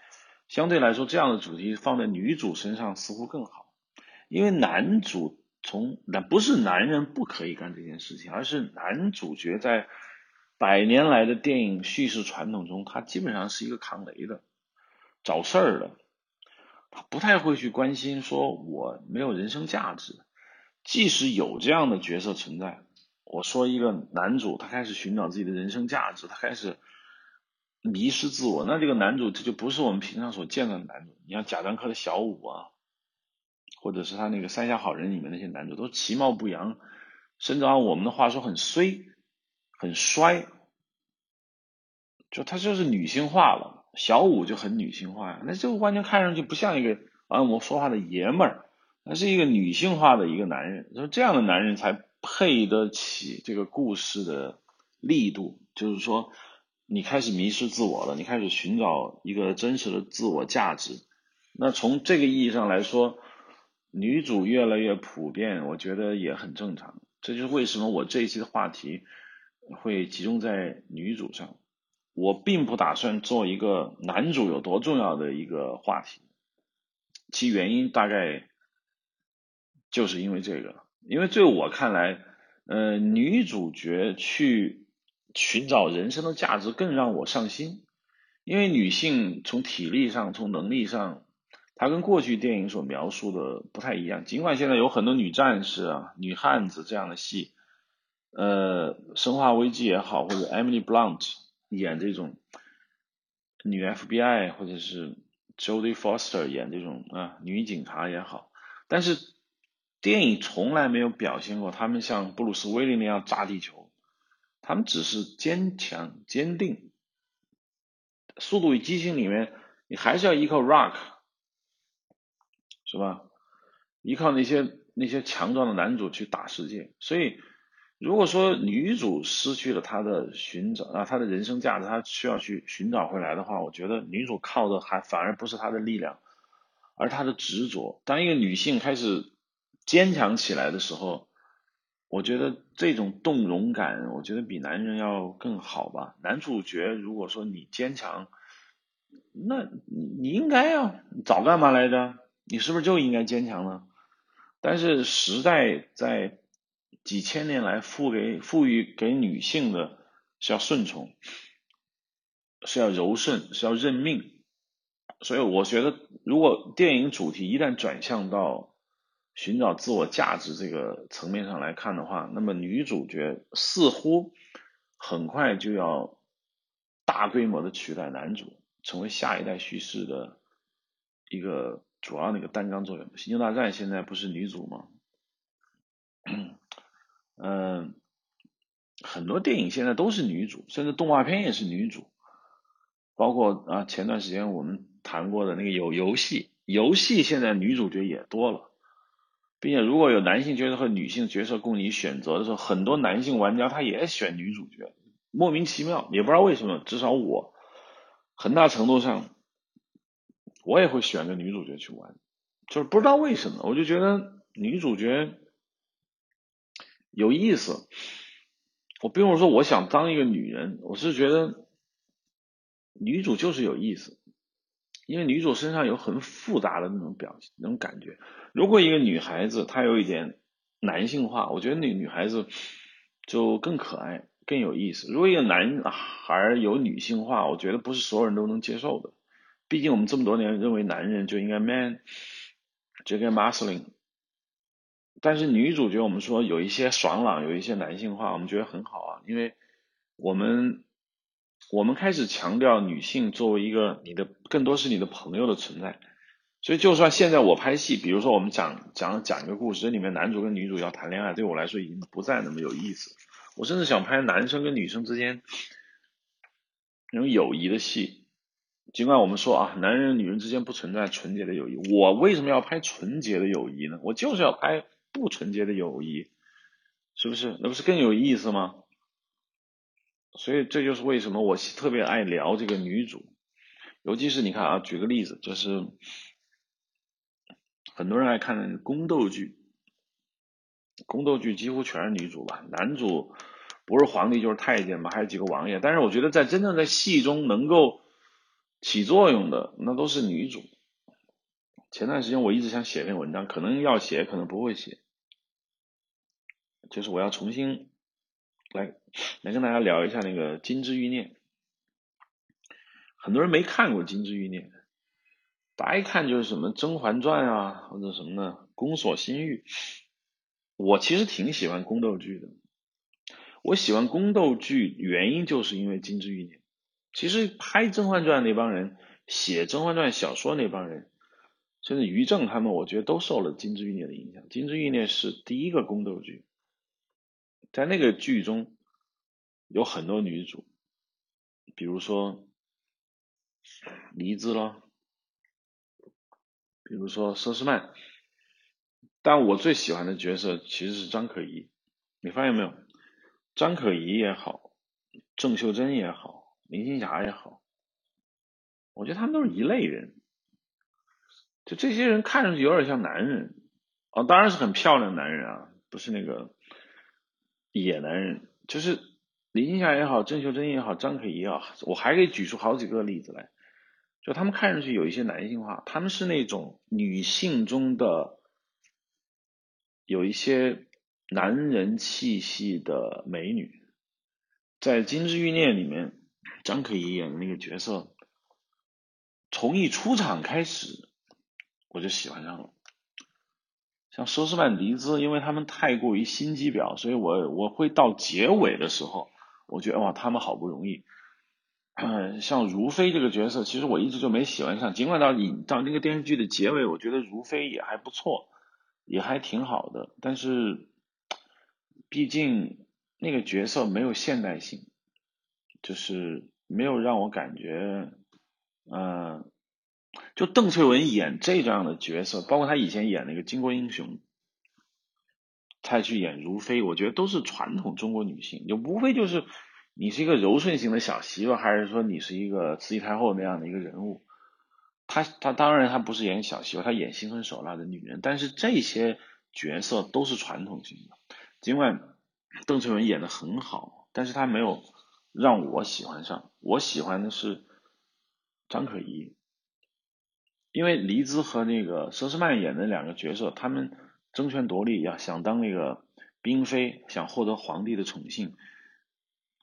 A: 相对来说，这样的主题放在女主身上似乎更好，因为男主从那不是男人不可以干这件事情，而是男主角在百年来的电影叙事传统中，他基本上是一个扛雷的、找事儿的，他不太会去关心说我没有人生价值，即使有这样的角色存在。我说一个男主，他开始寻找自己的人生价值，他开始迷失自我。那这个男主，这就不是我们平常所见到的男主。你像贾樟柯的小五啊，或者是他那个《三峡好人》里面那些男主，都其貌不扬，甚至按我们的话说很衰、很衰，就他就是女性化了。小五就很女性化呀，那就完全看上去不像一个按我说话的爷们儿，他是一个女性化的一个男人。说这样的男人才。配得起这个故事的力度，就是说，你开始迷失自我了，你开始寻找一个真实的自我价值。那从这个意义上来说，女主越来越普遍，我觉得也很正常。这就是为什么我这一期的话题会集中在女主上。我并不打算做一个男主有多重要的一个话题，其原因大概就是因为这个。因为在我看来，呃，女主角去寻找人生的价值更让我上心。因为女性从体力上、从能力上，她跟过去电影所描述的不太一样。尽管现在有很多女战士啊、女汉子这样的戏，呃，《生化危机》也好，或者 Emily Blunt 演这种女 FBI，或者是 Jodie Foster 演这种啊女警察也好，但是。电影从来没有表现过他们像布鲁斯威利那样炸地球，他们只是坚强坚定。速度与激情里面，你还是要依靠 Rock，是吧？依靠那些那些强壮的男主去打世界。所以，如果说女主失去了她的寻找啊，她的人生价值，她需要去寻找回来的话，我觉得女主靠的还反而不是她的力量，而她的执着。当一个女性开始。坚强起来的时候，我觉得这种动容感，我觉得比男人要更好吧。男主角如果说你坚强，那你应该呀，早干嘛来着？你是不是就应该坚强呢？但是时代在几千年来赋给赋予给女性的是要顺从，是要柔顺，是要认命。所以我觉得，如果电影主题一旦转向到寻找自我价值这个层面上来看的话，那么女主角似乎很快就要大规模的取代男主，成为下一代叙事的一个主要的一个担纲作用。星球大战现在不是女主吗？嗯，很多电影现在都是女主，甚至动画片也是女主，包括啊前段时间我们谈过的那个有游戏，游戏现在女主角也多了。并且如果有男性角色和女性角色供你选择的时候，很多男性玩家他也选女主角，莫名其妙，也不知道为什么。至少我很大程度上，我也会选个女主角去玩，就是不知道为什么，我就觉得女主角有意思。我并不是说我想当一个女人，我是觉得女主就是有意思。因为女主身上有很复杂的那种表情，那种感觉。如果一个女孩子她有一点男性化，我觉得那女孩子就更可爱、更有意思。如果一个男孩有女性化，我觉得不是所有人都能接受的。毕竟我们这么多年认为男人就应该 man，就应该 masculine。但是女主角我们说有一些爽朗，有一些男性化，我们觉得很好啊，因为我们。我们开始强调女性作为一个你的更多是你的朋友的存在，所以就算现在我拍戏，比如说我们讲讲讲一个故事，里面男主跟女主要谈恋爱，对我来说已经不再那么有意思。我甚至想拍男生跟女生之间那种友谊的戏，尽管我们说啊，男人女人之间不存在纯洁的友谊，我为什么要拍纯洁的友谊呢？我就是要拍不纯洁的友谊，是不是？那不是更有意思吗？所以这就是为什么我特别爱聊这个女主，尤其是你看啊，举个例子，就是很多人爱看宫斗剧，宫斗剧几乎全是女主吧，男主不是皇帝就是太监嘛，还有几个王爷。但是我觉得在真正在戏中能够起作用的那都是女主。前段时间我一直想写篇文章，可能要写，可能不会写，就是我要重新来来跟大家聊一下那个《金枝欲孽》。很多人没看过《金枝欲孽》，大家一看就是什么《甄嬛传》啊，或者什么呢《宫锁心玉》。我其实挺喜欢宫斗剧的，我喜欢宫斗剧原因就是因为《金枝欲孽》。其实拍《甄嬛传》那帮人，写《甄嬛传》小说那帮人，甚至于正他们，我觉得都受了《金枝欲孽》的影响。《金枝欲孽》是第一个宫斗剧，在那个剧中有很多女主，比如说黎姿咯，比如说佘诗曼。但我最喜欢的角色其实是张可颐，你发现没有？张可颐也好，郑秀珍也好，林青霞也好，我觉得他们都是一类人。就这些人看上去有点像男人，哦，当然是很漂亮的男人啊，不是那个野男人。就是林青霞也好，郑秀珍也好，张可颐也好，我还可以举出好几个例子来。就他们看上去有一些男性化，他们是那种女性中的。有一些男人气息的美女，在《金枝欲孽》里面，张可颐演的那个角色，从一出场开始我就喜欢上了。像佘诗曼、黎姿，因为他们太过于心机婊，所以我我会到结尾的时候，我觉得哇，他们好不容易。嗯，像如妃这个角色，其实我一直就没喜欢上，尽管到引到那个电视剧的结尾，我觉得如妃也还不错。也还挺好的，但是毕竟那个角色没有现代性，就是没有让我感觉，嗯，就邓萃雯演这样的角色，包括她以前演那个《巾帼英雄》，再去演如妃，我觉得都是传统中国女性，就无非就是你是一个柔顺型的小媳妇，还是说你是一个慈禧太后那样的一个人物。她她当然她不是演小媳妇，她演心狠手辣的女人，但是这些角色都是传统型的。尽管邓萃雯演的很好，但是她没有让我喜欢上。我喜欢的是张可颐，因为黎姿和那个佘诗曼演的两个角色，他们争权夺利呀，想当那个嫔妃，想获得皇帝的宠幸，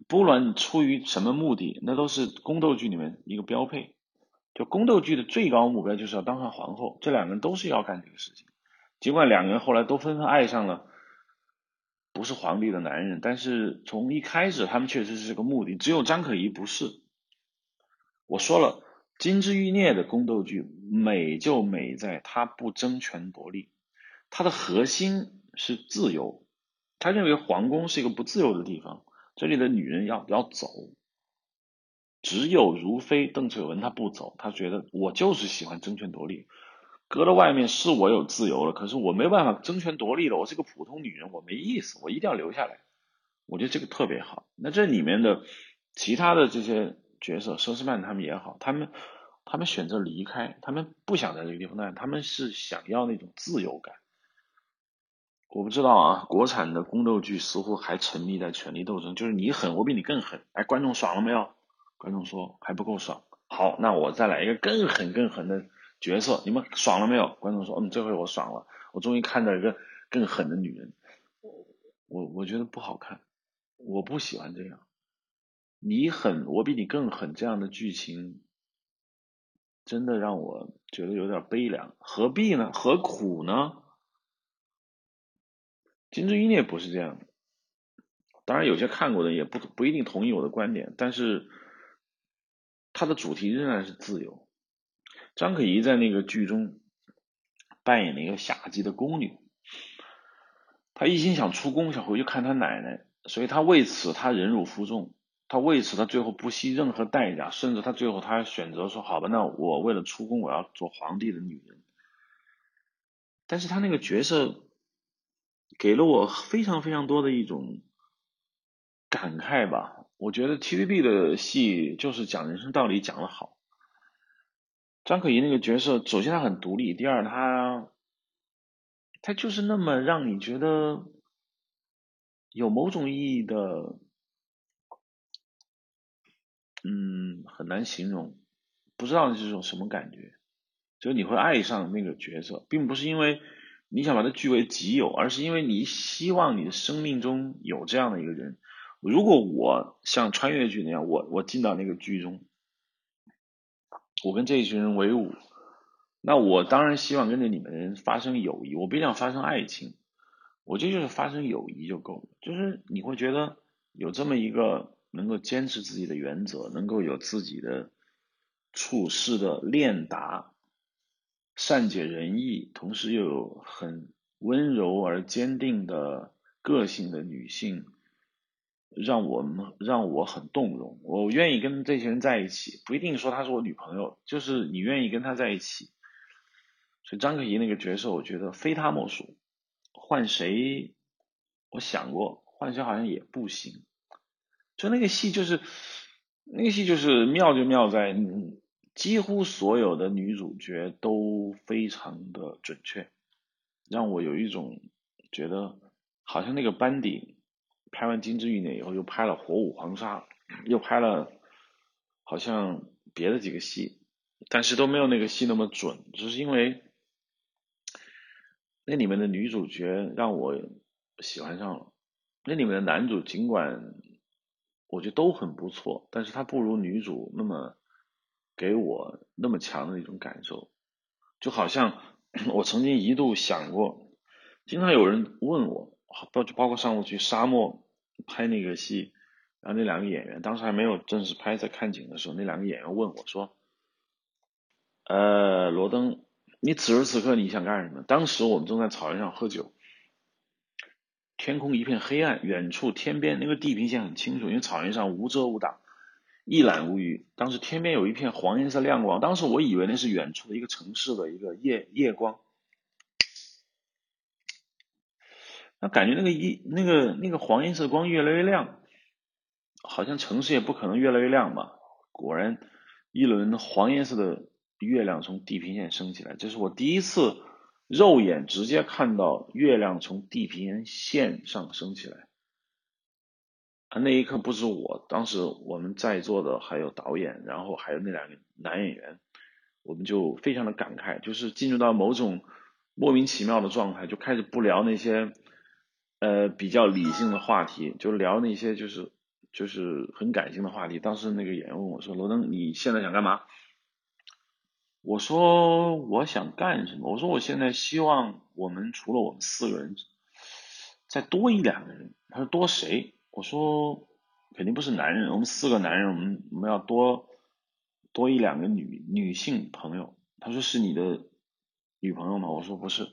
A: 不论出于什么目的，那都是宫斗剧里面一个标配。就宫斗剧的最高目标就是要当上皇后，这两个人都是要干这个事情。尽管两个人后来都纷纷爱上了不是皇帝的男人，但是从一开始他们确实是个目的。只有张可颐不是。我说了，《金枝欲孽》的宫斗剧美就美在它不争权夺利，它的核心是自由。他认为皇宫是一个不自由的地方，这里的女人要要走。只有如妃邓萃雯她不走，她觉得我就是喜欢争权夺利，搁到外面是我有自由了，可是我没办法争权夺利了，我是个普通女人，我没意思，我一定要留下来。我觉得这个特别好。那这里面的其他的这些角色，佘诗曼他们也好，他们他们选择离开，他们不想在这个地方待，他们是想要那种自由感。我不知道啊，国产的宫斗剧似乎还沉迷在权力斗争，就是你狠，我比你更狠，哎，观众爽了没有？观众说还不够爽，好，那我再来一个更狠更狠的角色，你们爽了没有？观众说，嗯，这回我爽了，我终于看到一个更狠的女人。我我觉得不好看，我不喜欢这样。你狠，我比你更狠，这样的剧情真的让我觉得有点悲凉。何必呢？何苦呢？金枝欲孽不是这样的。当然，有些看过的也不不一定同意我的观点，但是。它的主题仍然是自由。张可颐在那个剧中扮演了一个下级的宫女，她一心想出宫，想回去看她奶奶，所以她为此她忍辱负重，她为此她最后不惜任何代价，甚至她最后她选择说：“好吧，那我为了出宫，我要做皇帝的女人。”但是她那个角色给了我非常非常多的一种感慨吧。我觉得 TVB 的戏就是讲人生道理讲的好。张可颐那个角色，首先她很独立，第二她他就是那么让你觉得有某种意义的，嗯，很难形容。不知道是种什么感觉，就是你会爱上那个角色，并不是因为你想把它据为己有，而是因为你希望你的生命中有这样的一个人。如果我像穿越剧那样，我我进到那个剧中，我跟这一群人为伍，那我当然希望跟着你们人发生友谊，我不想发生爱情，我这就是发生友谊就够了。就是你会觉得有这么一个。能够坚持自己的原则，能够有自己的处事的练达，善解人意，同时又有很温柔而坚定的个性的女性，让我们让我很动容。我愿意跟这些人在一起，不一定说她是我女朋友，就是你愿意跟她在一起。所以张可颐那个角色，我觉得非她莫属。换谁，我想过，换谁好像也不行。就那个戏就是，那个戏就是妙就妙在，几乎所有的女主角都非常的准确，让我有一种觉得好像那个班底拍完《金枝玉孽》以后又拍了《火舞黄沙》，又拍了好像别的几个戏，但是都没有那个戏那么准，只是因为那里面的女主角让我喜欢上了，那里面的男主尽管。我觉得都很不错，但是他不如女主那么给我那么强的一种感受，就好像 *clears throat* 我曾经一度想过，经常有人问我，包包括上午去沙漠拍那个戏，然后那两个演员当时还没有正式拍，在看景的时候，那两个演员问我说：“呃，罗登，你此时此刻你想干什么？”当时我们正在草原上喝酒。天空一片黑暗，远处天边那个地平线很清楚，因为草原上无遮无挡，一览无余。当时天边有一片黄颜色亮光，当时我以为那是远处的一个城市的一个夜夜光，那感觉那个一那个那个黄颜色光越来越亮，好像城市也不可能越来越亮嘛。果然，一轮黄颜色的月亮从地平线升起来，这是我第一次。肉眼直接看到月亮从地平线上升起来，啊那一刻不止我，当时我们在座的还有导演，然后还有那两个男演员，我们就非常的感慨，就是进入到某种莫名其妙的状态，就开始不聊那些呃比较理性的话题，就聊那些就是就是很感性的话题。当时那个演员问我说：“罗登，你现在想干嘛？”我说我想干什么？我说我现在希望我们除了我们四个人，再多一两个人。他说多谁？我说肯定不是男人，我们四个男人，我们我们要多多一两个女女性朋友。他说是你的女朋友吗？我说不是，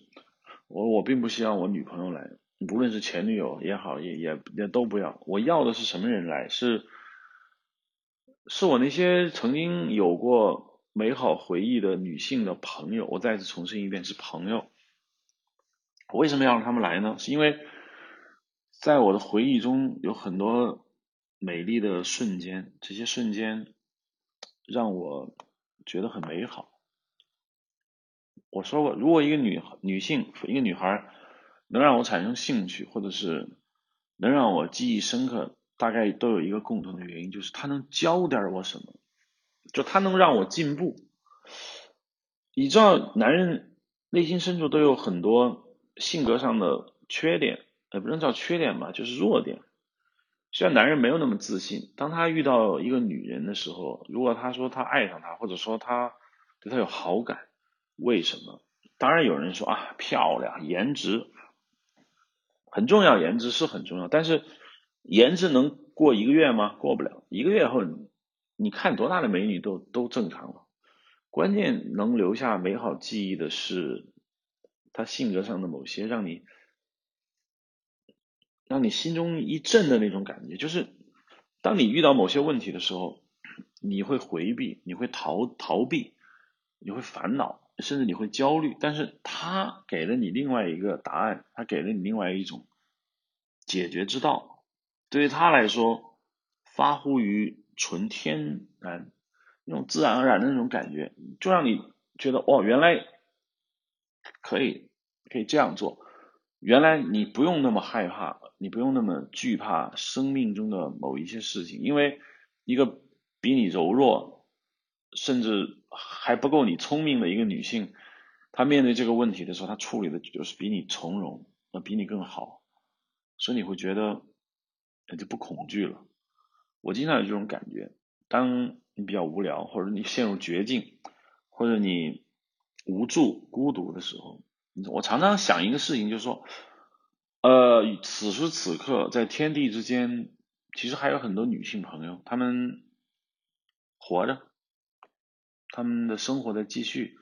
A: 我我并不希望我女朋友来，不论是前女友也好，也也也都不要。我要的是什么人来？是是我那些曾经有过。美好回忆的女性的朋友，我再次重申一遍，是朋友。我为什么要让他们来呢？是因为在我的回忆中有很多美丽的瞬间，这些瞬间让我觉得很美好。我说过，如果一个女女性，一个女孩能让我产生兴趣，或者是能让我记忆深刻，大概都有一个共同的原因，就是她能教点我什么。就她能让我进步。你知道，男人内心深处都有很多性格上的缺点，也不能叫缺点吧，就是弱点。虽然男人没有那么自信，当他遇到一个女人的时候，如果他说他爱上她，或者说他对她有好感，为什么？当然有人说啊，漂亮，颜值很重要，颜值是很重要，但是颜值能过一个月吗？过不了，一个月后。你看多大的美女都都正常了，关键能留下美好记忆的是她性格上的某些让你让你心中一震的那种感觉，就是当你遇到某些问题的时候，你会回避，你会逃逃避，你会烦恼，甚至你会焦虑，但是他给了你另外一个答案，他给了你另外一种解决之道，对于他来说，发乎于。纯天然那种自然而然的那种感觉，就让你觉得哦，原来可以可以这样做，原来你不用那么害怕，你不用那么惧怕生命中的某一些事情，因为一个比你柔弱、甚至还不够你聪明的一个女性，她面对这个问题的时候，她处理的就是比你从容，那比你更好，所以你会觉得那就不恐惧了。我经常有这种感觉，当你比较无聊，或者你陷入绝境，或者你无助、孤独的时候，我常常想一个事情，就是说，呃，此时此刻在天地之间，其实还有很多女性朋友，她们活着。她们的生活在继续，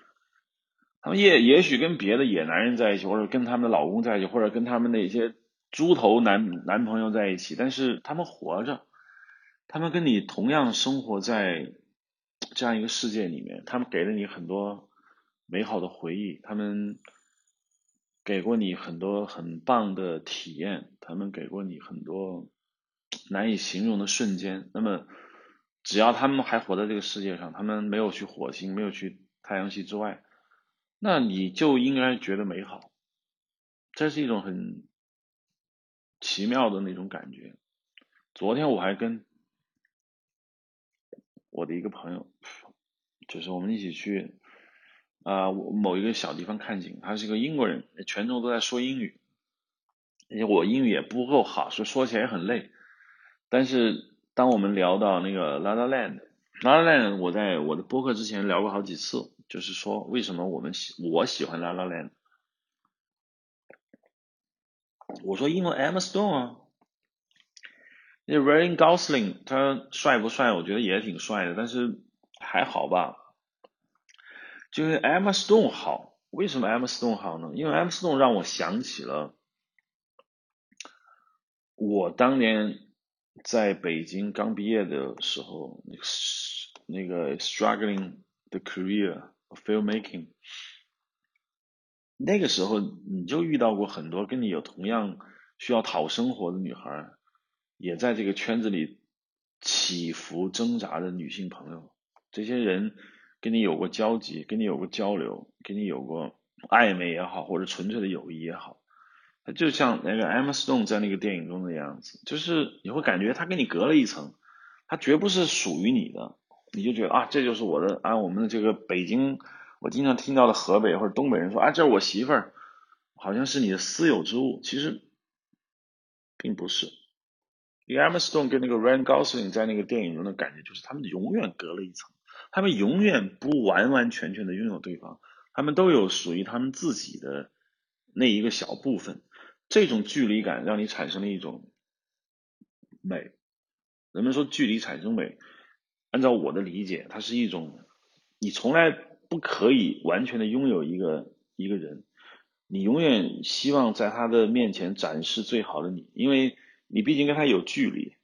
A: 他们也也许跟别的野男人在一起，或者跟他们的老公在一起，或者跟他们的一些猪头男男朋友在一起，但是他们活着，他们跟你同样生活在这样一个世界里面，他们给了你很多美好的回忆，他们给过你很多很棒的体验，他们给过你很多难以形容的瞬间，那么。只要他们还活在这个世界上，他们没有去火星，没有去太阳系之外，那你就应该觉得美好。这是一种很奇妙的那种感觉。昨天我还跟我的一个朋友，就是我们一起去啊某一个小地方看景，他是一个英国人，全程都在说英语，而且我英语也不够好，所以说起来也很累，但是。当我们聊到那个《La La Land》，《La La Land》，我在我的播客之前聊过好几次，就是说为什么我们喜我喜欢《La La Land》。我说因为 Emma Stone 啊，那 Ryan Gosling 他帅不帅？我觉得也挺帅的，但是还好吧。就是 Emma Stone 好，为什么 Emma Stone 好呢？因为 Emma Stone 让我想起了我当年。在北京刚毕业的时候，那个 struggling the career of filmmaking，那个时候你就遇到过很多跟你有同样需要讨生活的女孩，也在这个圈子里起伏挣扎的女性朋友，这些人跟你有过交集，跟你有过交流，跟你有过暧昧也好，或者纯粹的友谊也好。他就像那个 Emma Stone 在那个电影中的样子，就是你会感觉他跟你隔了一层，他绝不是属于你的，你就觉得啊，这就是我的，啊我们的这个北京，我经常听到的河北或者东北人说啊，这是我媳妇儿，好像是你的私有之物，其实并不是。Emma Stone 跟那个 Ryan Gosling 在那个电影中的感觉就是，他们永远隔了一层，他们永远不完完全全的拥有对方，他们都有属于他们自己的那一个小部分。这种距离感让你产生了一种美。人们说距离产生美，按照我的理解，它是一种你从来不可以完全的拥有一个一个人，你永远希望在他的面前展示最好的你，因为你毕竟跟他有距离，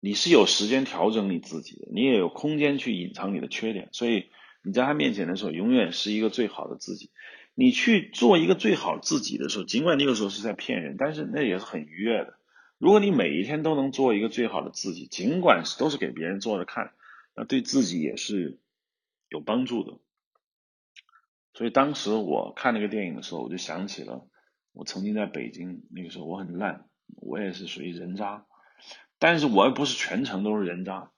A: 你是有时间调整你自己的，你也有空间去隐藏你的缺点，所以你在他面前的时候，永远是一个最好的自己。你去做一个最好自己的时候，尽管那个时候是在骗人，但是那也是很愉悦的。如果你每一天都能做一个最好的自己，尽管是都是给别人做着看，那对自己也是有帮助的。所以当时我看那个电影的时候，我就想起了我曾经在北京那个时候，我很烂，我也是属于人渣，但是我又不是全程都是人渣，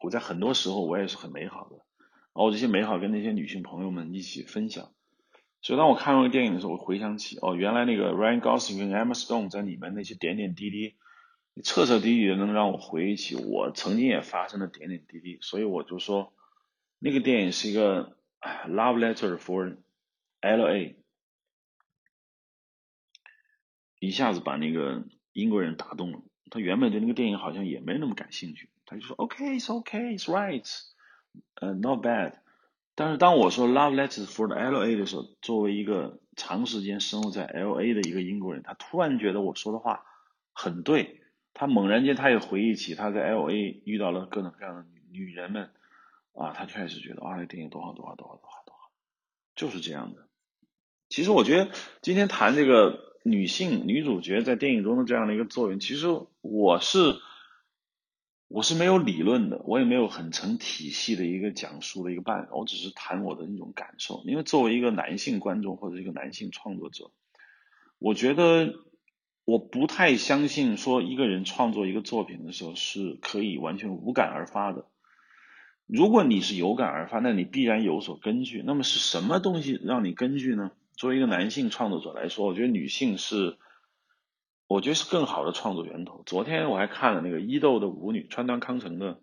A: 我在很多时候我也是很美好的，然后这些美好跟那些女性朋友们一起分享。所以当我看那个电影的时候，我回想起哦，原来那个 Ryan Gosling 跟 Emma Stone 在里面那些点点滴滴，彻彻底底的能让我回忆起我曾经也发生的点点滴滴。所以我就说，那个电影是一个 love letter for L.A.，一下子把那个英国人打动了。他原本对那个电影好像也没那么感兴趣，他就说 OK，it's OK，it's right，呃，not bad。但是当我说 Love Letters for the L.A. 的时候，作为一个长时间生活在 L.A. 的一个英国人，他突然觉得我说的话很对。他猛然间，他也回忆起他在 L.A. 遇到了各种各样的女人们，啊，他开始觉得啊，那电影多好多好多好多好多好，就是这样的。其实我觉得今天谈这个女性女主角在电影中的这样的一个作用，其实我是。我是没有理论的，我也没有很成体系的一个讲述的一个办法，我只是谈我的一种感受。因为作为一个男性观众或者一个男性创作者，我觉得我不太相信说一个人创作一个作品的时候是可以完全无感而发的。如果你是有感而发，那你必然有所根据。那么是什么东西让你根据呢？作为一个男性创作者来说，我觉得女性是，我觉得是更好的创作源头。昨天我还看了那个伊豆的舞女川端康成的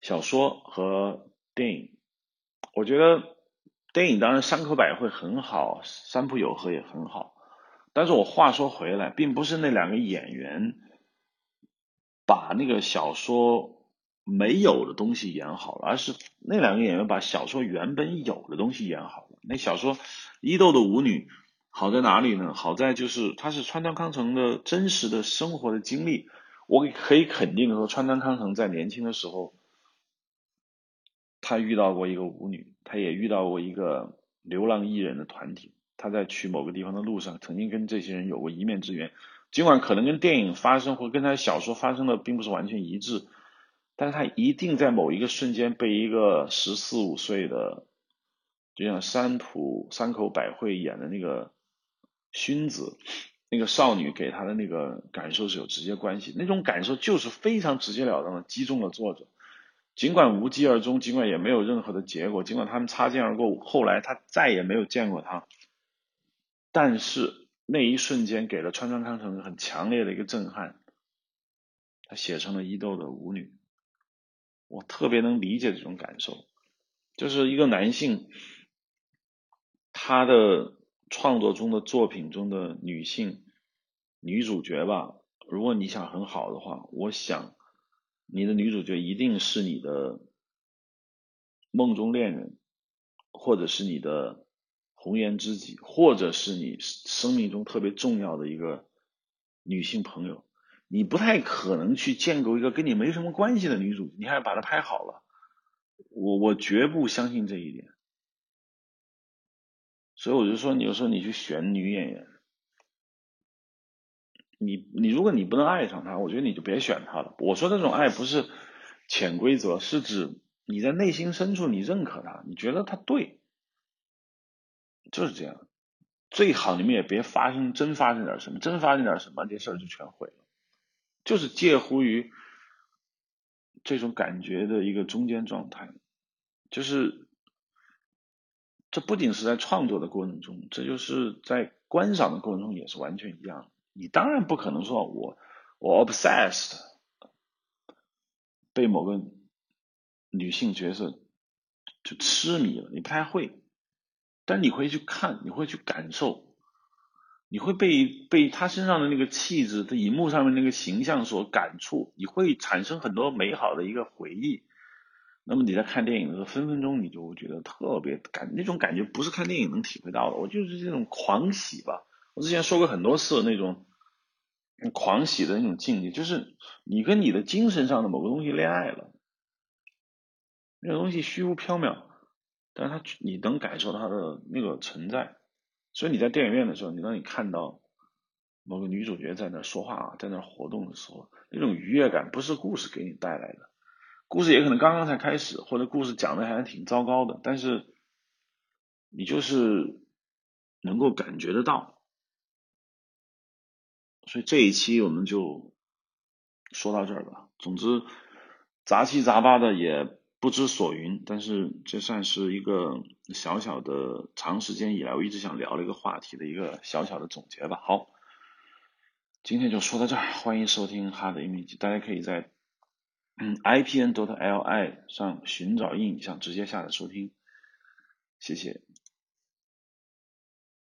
A: 小说和电影，我觉得电影当然山口百惠很好，三浦友和也很好，但是我话说回来，并不是那两个演员把那个小说。没有的东西演好了，而是那两个演员把小说原本有的东西演好了。那小说《伊豆的舞女》好在哪里呢？好在就是它是川端康成的真实的生活的经历。我可以肯定的说，川端康成在年轻的时候，他遇到过一个舞女，他也遇到过一个流浪艺人的团体。他在去某个地方的路上，曾经跟这些人有过一面之缘。尽管可能跟电影发生或跟他小说发生的并不是完全一致。但是他一定在某一个瞬间被一个十四五岁的，就像山浦山口百惠演的那个薰子，那个少女给他的那个感受是有直接关系，那种感受就是非常直截了当的击中了作者。尽管无疾而终，尽管也没有任何的结果，尽管他们擦肩而过，后来他再也没有见过他，但是那一瞬间给了川川康成很强烈的一个震撼，他写成了伊豆的舞女。我特别能理解这种感受，就是一个男性，他的创作中的作品中的女性女主角吧，如果你想很好的话，我想你的女主角一定是你的梦中恋人，或者是你的红颜知己，或者是你生命中特别重要的一个女性朋友。你不太可能去建构一个跟你没什么关系的女主，你还把她拍好了，我我绝不相信这一点。所以我就说，你就说你去选女演员，你你如果你不能爱上她，我觉得你就别选她了。我说这种爱不是潜规则，是指你在内心深处你认可她，你觉得她对，就是这样。最好你们也别发生真发生点什么，真发生点什么，这事儿就全毁了。就是介乎于这种感觉的一个中间状态，就是这不仅是在创作的过程中，这就是在观赏的过程中也是完全一样。你当然不可能说我我 obsessed 被某个女性角色就痴迷了，你不太会，但你会去看，你会去感受。你会被被他身上的那个气质，他荧幕上面那个形象所感触，你会产生很多美好的一个回忆。那么你在看电影的时候，分分钟你就觉得特别感，那种感觉不是看电影能体会到的。我就是这种狂喜吧。我之前说过很多次那种狂喜的那种境界，就是你跟你的精神上的某个东西恋爱了，那个东西虚无缥缈，但是它你能感受它的那个存在。所以你在电影院的时候，你当你看到某个女主角在那说话啊，在那活动的时候，那种愉悦感不是故事给你带来的，故事也可能刚刚才开始，或者故事讲的还挺糟糕的，但是你就是能够感觉得到。所以这一期我们就说到这儿吧。总之，杂七杂八的也。不知所云，但是这算是一个小小的长时间以来我一直想聊的一个话题的一个小小的总结吧。好，今天就说到这儿，欢迎收听哈的 image，大家可以在嗯 i p n dot l i 上寻找印象，直接下载收听，谢谢。